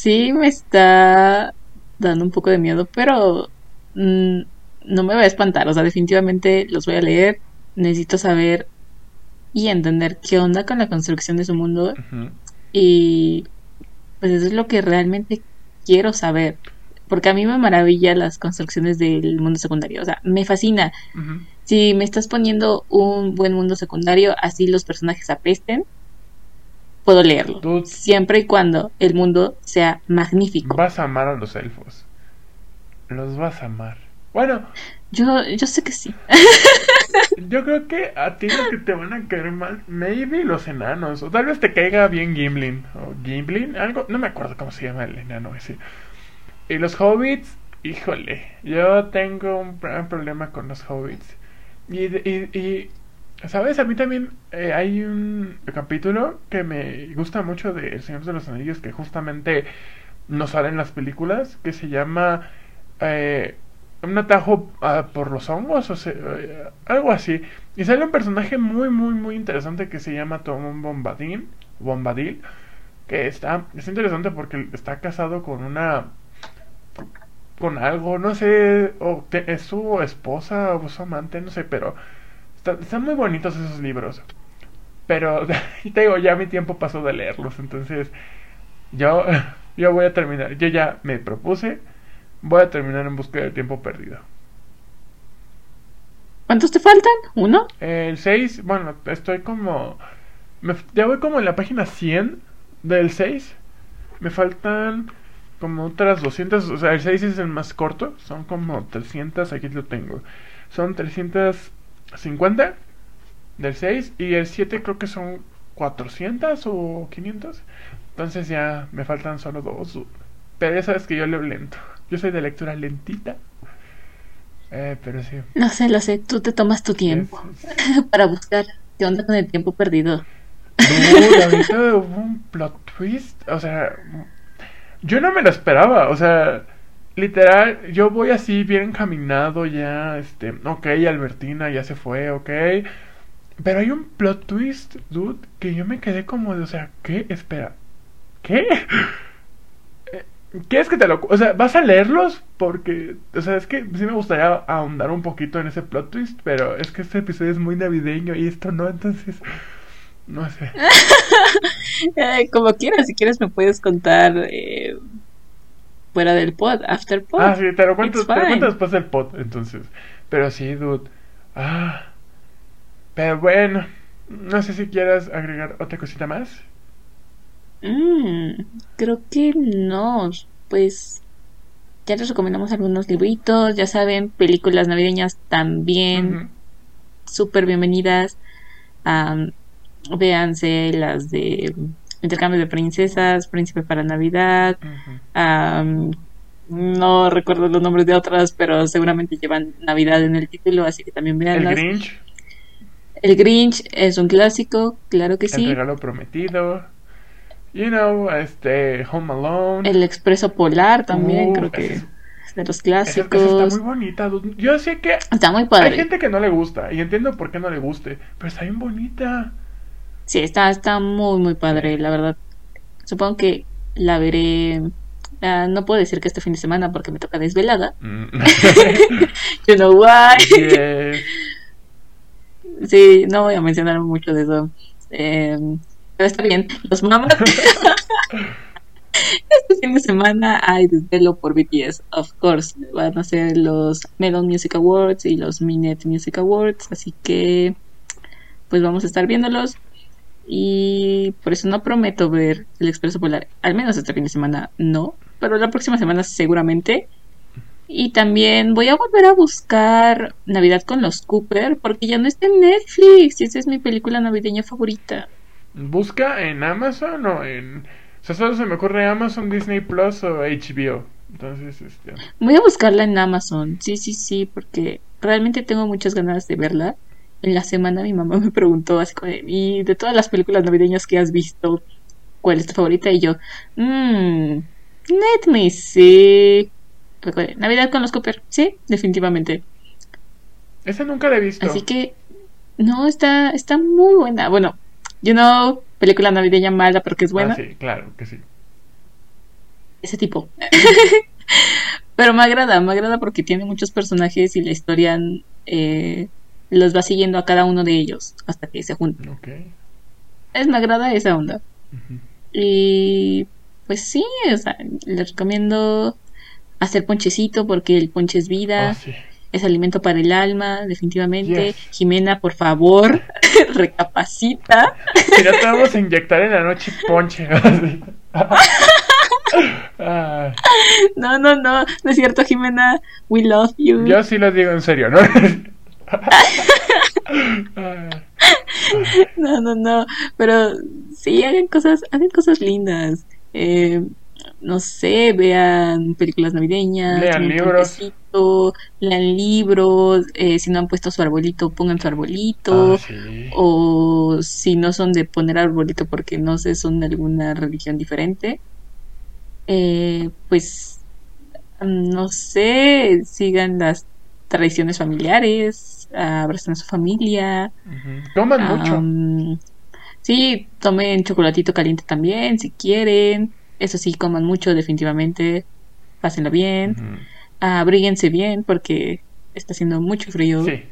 sí me está dando un poco de miedo, pero mm, no me voy a espantar. O sea, definitivamente los voy a leer. Necesito saber y entender qué onda con la construcción de su mundo. Y pues eso es lo que realmente quiero saber. Porque a mí me maravilla las construcciones del mundo secundario. O sea, me fascina. Si me estás poniendo un buen mundo secundario, así los personajes apesten, puedo leerlo. Dude. Siempre y cuando el mundo sea magnífico. Vas a amar a los elfos. Los vas a amar. Bueno, Yo, yo sé que sí. yo creo que a ti lo que te van a caer mal, maybe los enanos. O tal vez te caiga bien Gimlin. O Gimlin, algo. No me acuerdo cómo se llama el enano ese. Y los hobbits, híjole. Yo tengo un gran problema con los hobbits. Y, y, y ¿sabes? A mí también eh, hay un capítulo que me gusta mucho de El Señor de los Anillos que justamente no sale en las películas, que se llama eh, Un atajo ah, por los hongos, o sea, eh, algo así. Y sale un personaje muy, muy, muy interesante que se llama Tom Bombadil, Bombadil que está, es interesante porque está casado con una con algo, no sé, o es su esposa o su amante, no sé, pero están muy bonitos esos libros. Pero te digo, ya mi tiempo pasó de leerlos, entonces yo, yo voy a terminar, yo ya me propuse, voy a terminar en busca del tiempo perdido. ¿Cuántos te faltan? ¿Uno? El 6, bueno, estoy como, me- ya voy como en la página 100 del 6, me faltan como otras 200, o sea, el 6 es el más corto, son como 300, aquí lo tengo, son 350 del 6 y el 7 creo que son 400 o 500, entonces ya me faltan solo dos, pero ya sabes que yo leo lento, yo soy de lectura lentita, eh, pero sí. No sé, lo sé. Tú te tomas tu tiempo es- para buscar qué onda con el tiempo perdido. Dude, ahorita hubo un plot twist. O sea, yo no me lo esperaba. O sea, literal, yo voy así bien encaminado ya. Este, ok, Albertina ya se fue, ok. Pero hay un plot twist, dude, que yo me quedé como de, o sea, ¿qué? Espera, ¿qué? ¿Quieres que te lo... O sea, ¿vas a leerlos? Porque, o sea, es que sí me gustaría ahondar un poquito en ese plot twist, pero es que este episodio es muy navideño y esto no, entonces... No sé. Eh, como quieras, si quieres me puedes contar eh, fuera del pod, after pod. Ah, sí, te lo cuento, te lo cuento después del pod, entonces. Pero sí, dude. Ah. Pero bueno, no sé si quieras agregar otra cosita más. Mm, creo que no. Pues ya les recomendamos algunos libritos, ya saben, películas navideñas también. Súper bienvenidas. Um, véanse las de Intercambio de Princesas, Príncipe para Navidad. no recuerdo los nombres de otras, pero seguramente llevan Navidad en el título, así que también véanlas. El Grinch. El Grinch es un clásico, claro que sí. El regalo prometido. You know, este, Home Alone. El Expreso Polar también, uh, creo que es de los clásicos. está muy bonita. Yo sé que. Está muy padre. Hay gente que no le gusta, y entiendo por qué no le guste, pero está bien bonita. Sí, está, está muy, muy padre, la verdad. Supongo que la veré. No puedo decir que este fin de semana porque me toca desvelada. Mm. you know why. sí, no voy a mencionar mucho de eso. Eh, pero está bien, los mamas. este fin de semana hay desvelo por BTS, of course. Van a ser los Melon Music Awards y los Minet Music Awards, así que pues vamos a estar viéndolos. Y por eso no prometo ver el Expreso Polar, al menos este fin de semana no, pero la próxima semana seguramente. Y también voy a volver a buscar Navidad con los Cooper, porque ya no está en Netflix y esa es mi película navideña favorita. Busca en Amazon o en... O sea, solo se me ocurre Amazon, Disney Plus o HBO. Entonces, este... Voy a buscarla en Amazon. Sí, sí, sí, porque realmente tengo muchas ganas de verla. En la semana mi mamá me preguntó así como, y de todas las películas navideñas que has visto, ¿cuál es tu favorita? Y yo, mmm, let me see. Navidad con los Cooper, sí, definitivamente. Esa nunca la he visto. Así que, no, está, está muy buena. Bueno, You know, película navideña mala, pero que es buena. Ah, sí, claro que sí. Ese tipo. pero me agrada, me agrada porque tiene muchos personajes y la historia eh, los va siguiendo a cada uno de ellos hasta que se juntan. Es, me agrada esa onda. Y pues sí, o sea, les recomiendo hacer ponchecito porque el ponche es vida. Ah, es alimento para el alma, definitivamente. Jimena, por favor, recapacita. Ya te vamos a inyectar en la noche ponche. no, no, no, no es cierto, Jimena. We love you. Yo sí lo digo en serio, ¿no? no, no, no. Pero sí, hagan cosas, hagan cosas lindas. Eh, no sé, vean películas navideñas, lean libros, lean libros, eh, si no han puesto su arbolito, pongan su arbolito, ah, o si no son de poner arbolito porque no sé, son de alguna religión diferente, eh, pues no sé, sigan las tradiciones familiares, abrazan a su familia, toman mucho. Sí, tomen chocolatito caliente también, si quieren. Eso sí, coman mucho, definitivamente. Pásenlo bien. Abríguense bien porque está haciendo mucho frío. Sí.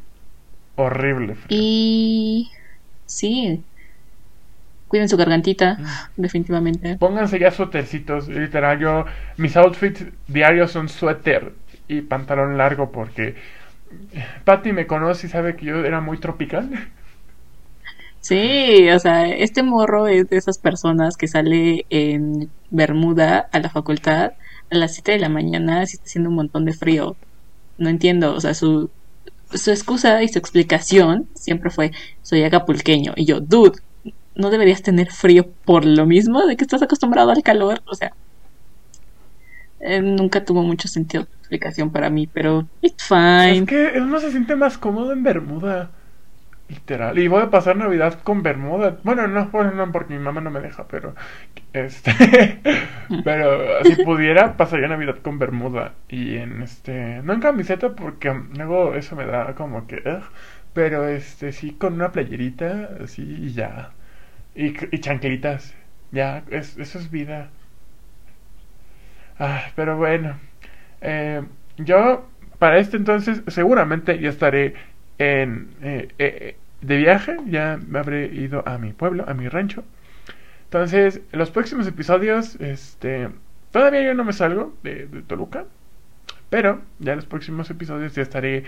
Horrible frío. Y. Sí. Cuiden su gargantita, mm. definitivamente. Pónganse ya suétercitos. Literal, yo. Mis outfits diarios son suéter y pantalón largo porque. Patty me conoce y sabe que yo era muy tropical. Sí, o sea, este morro es de esas personas que sale en Bermuda a la facultad a las 7 de la mañana si está haciendo un montón de frío. No entiendo, o sea, su, su excusa y su explicación siempre fue, soy acapulqueño. Y yo, dude, ¿no deberías tener frío por lo mismo de que estás acostumbrado al calor? O sea, eh, nunca tuvo mucho sentido su explicación para mí, pero it's fine. Es que uno se siente más cómodo en Bermuda. Literal. Y voy a pasar Navidad con Bermuda. Bueno, no, bueno, no, porque mi mamá no me deja, pero. Este. pero si pudiera, pasaría Navidad con Bermuda. Y en este. No en camiseta, porque luego eso me da como que. pero este, sí, con una playerita, así y ya. Y, y chanclitas. Ya, es, eso es vida. Ah, pero bueno. Eh, yo, para este entonces, seguramente ya estaré en, eh, eh, de viaje. Ya me habré ido a mi pueblo, a mi rancho. Entonces, los próximos episodios, este. Todavía yo no me salgo de, de Toluca. Pero ya los próximos episodios ya estaré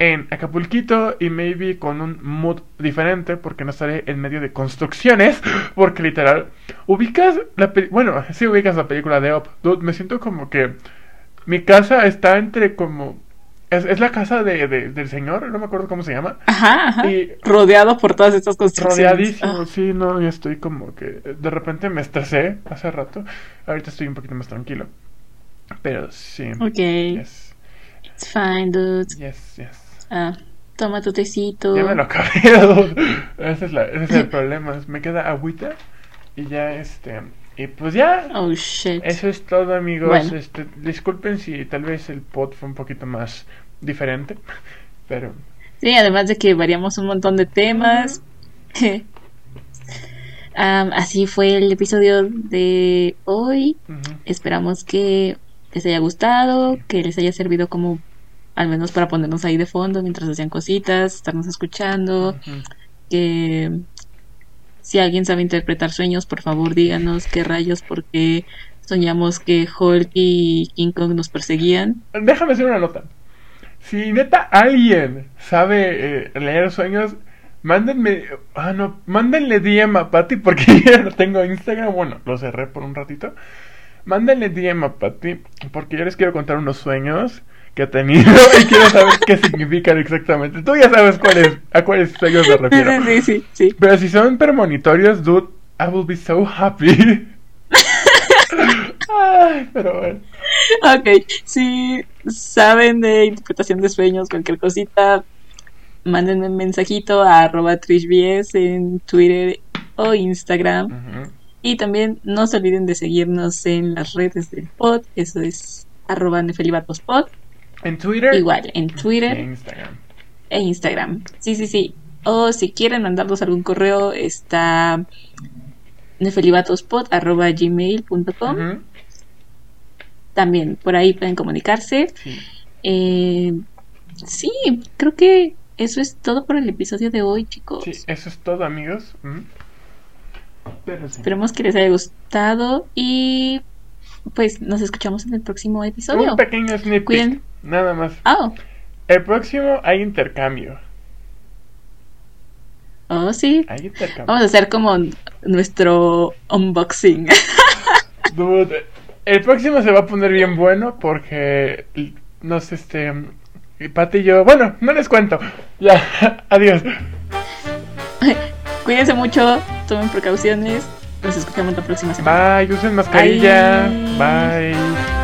en Acapulquito y maybe con un mood diferente porque no estaré en medio de construcciones porque literal ubicas la bueno sí ubicas la película de Up Dude, me siento como que mi casa está entre como es, es la casa de, de- del señor no me acuerdo cómo se llama Ajá, ajá. y Rodeado por todas estas construcciones. rodeadísimo Ah, sí no ya estoy como que de repente me estresé hace rato ahorita estoy un poquito más tranquilo pero sí ok. yes It's fine, dude. yes yes Ah, toma tu tecito. Ya me lo acabé. ese, es la- ese es el problema. Me queda agüita. Y ya, este. Y pues ya. Oh, shit. Eso es todo, amigos. Bueno. Este, disculpen si tal vez el pod fue un poquito más diferente. Pero. Sí, además de que variamos un montón de temas. Am, así fue el episodio de hoy. ujú. Esperamos que les haya gustado, que les haya servido como al menos para ponernos ahí de fondo mientras hacían cositas, estarnos escuchando, que si alguien sabe interpretar sueños, por favor díganos qué rayos, porque soñamos que Hulk y King Kong nos perseguían. Déjame hacer una nota. Si neta alguien sabe eh, leer sueños, mándenme. Ah, no. Mándenle DM a Patty porque yo no tengo Instagram. Bueno, lo cerré por un ratito. Mándenle DM a Patty porque yo les quiero contar unos sueños que he tenido y quiero saber qué significan exactamente. Tú ya sabes cuáles, a cuáles sueños me refiero. Sí, sí, sí. Pero si son premonitorios, dude, I will be so happy. Ay, pero bueno. Ok, si saben de interpretación de sueños, cualquier cosita, mándenme un mensajito a arroba trishbs en Twitter o Instagram. Y también no se olviden de seguirnos en las redes del pod, eso es arroba nefelibatospod, En Twitter. igual en Twitter en Instagram. e Instagram. Sí, sí, sí. O si quieren mandarnos algún correo, está nefelibatospod arroba gmail.com. Ujú. También por ahí pueden comunicarse. Sí. Eh, sí, creo que eso es todo por el episodio de hoy, chicos. Sí, eso es todo, amigos. Pero sí. Esperemos que les haya gustado y pues nos escuchamos en el próximo episodio. Un pequeño peek, Cuiden. Nada más. Oh, El próximo hay intercambio. oh sí. Hay intercambio. Vamos a hacer como nuestro unboxing. Dude, el próximo se va a poner bien bueno porque no sé, este. Pati y yo. Bueno, no les cuento. Ya, adiós. Cuídense mucho, tomen precauciones. Nos escuchamos la próxima semana. Bye, usen mascarilla. Bye. Bye.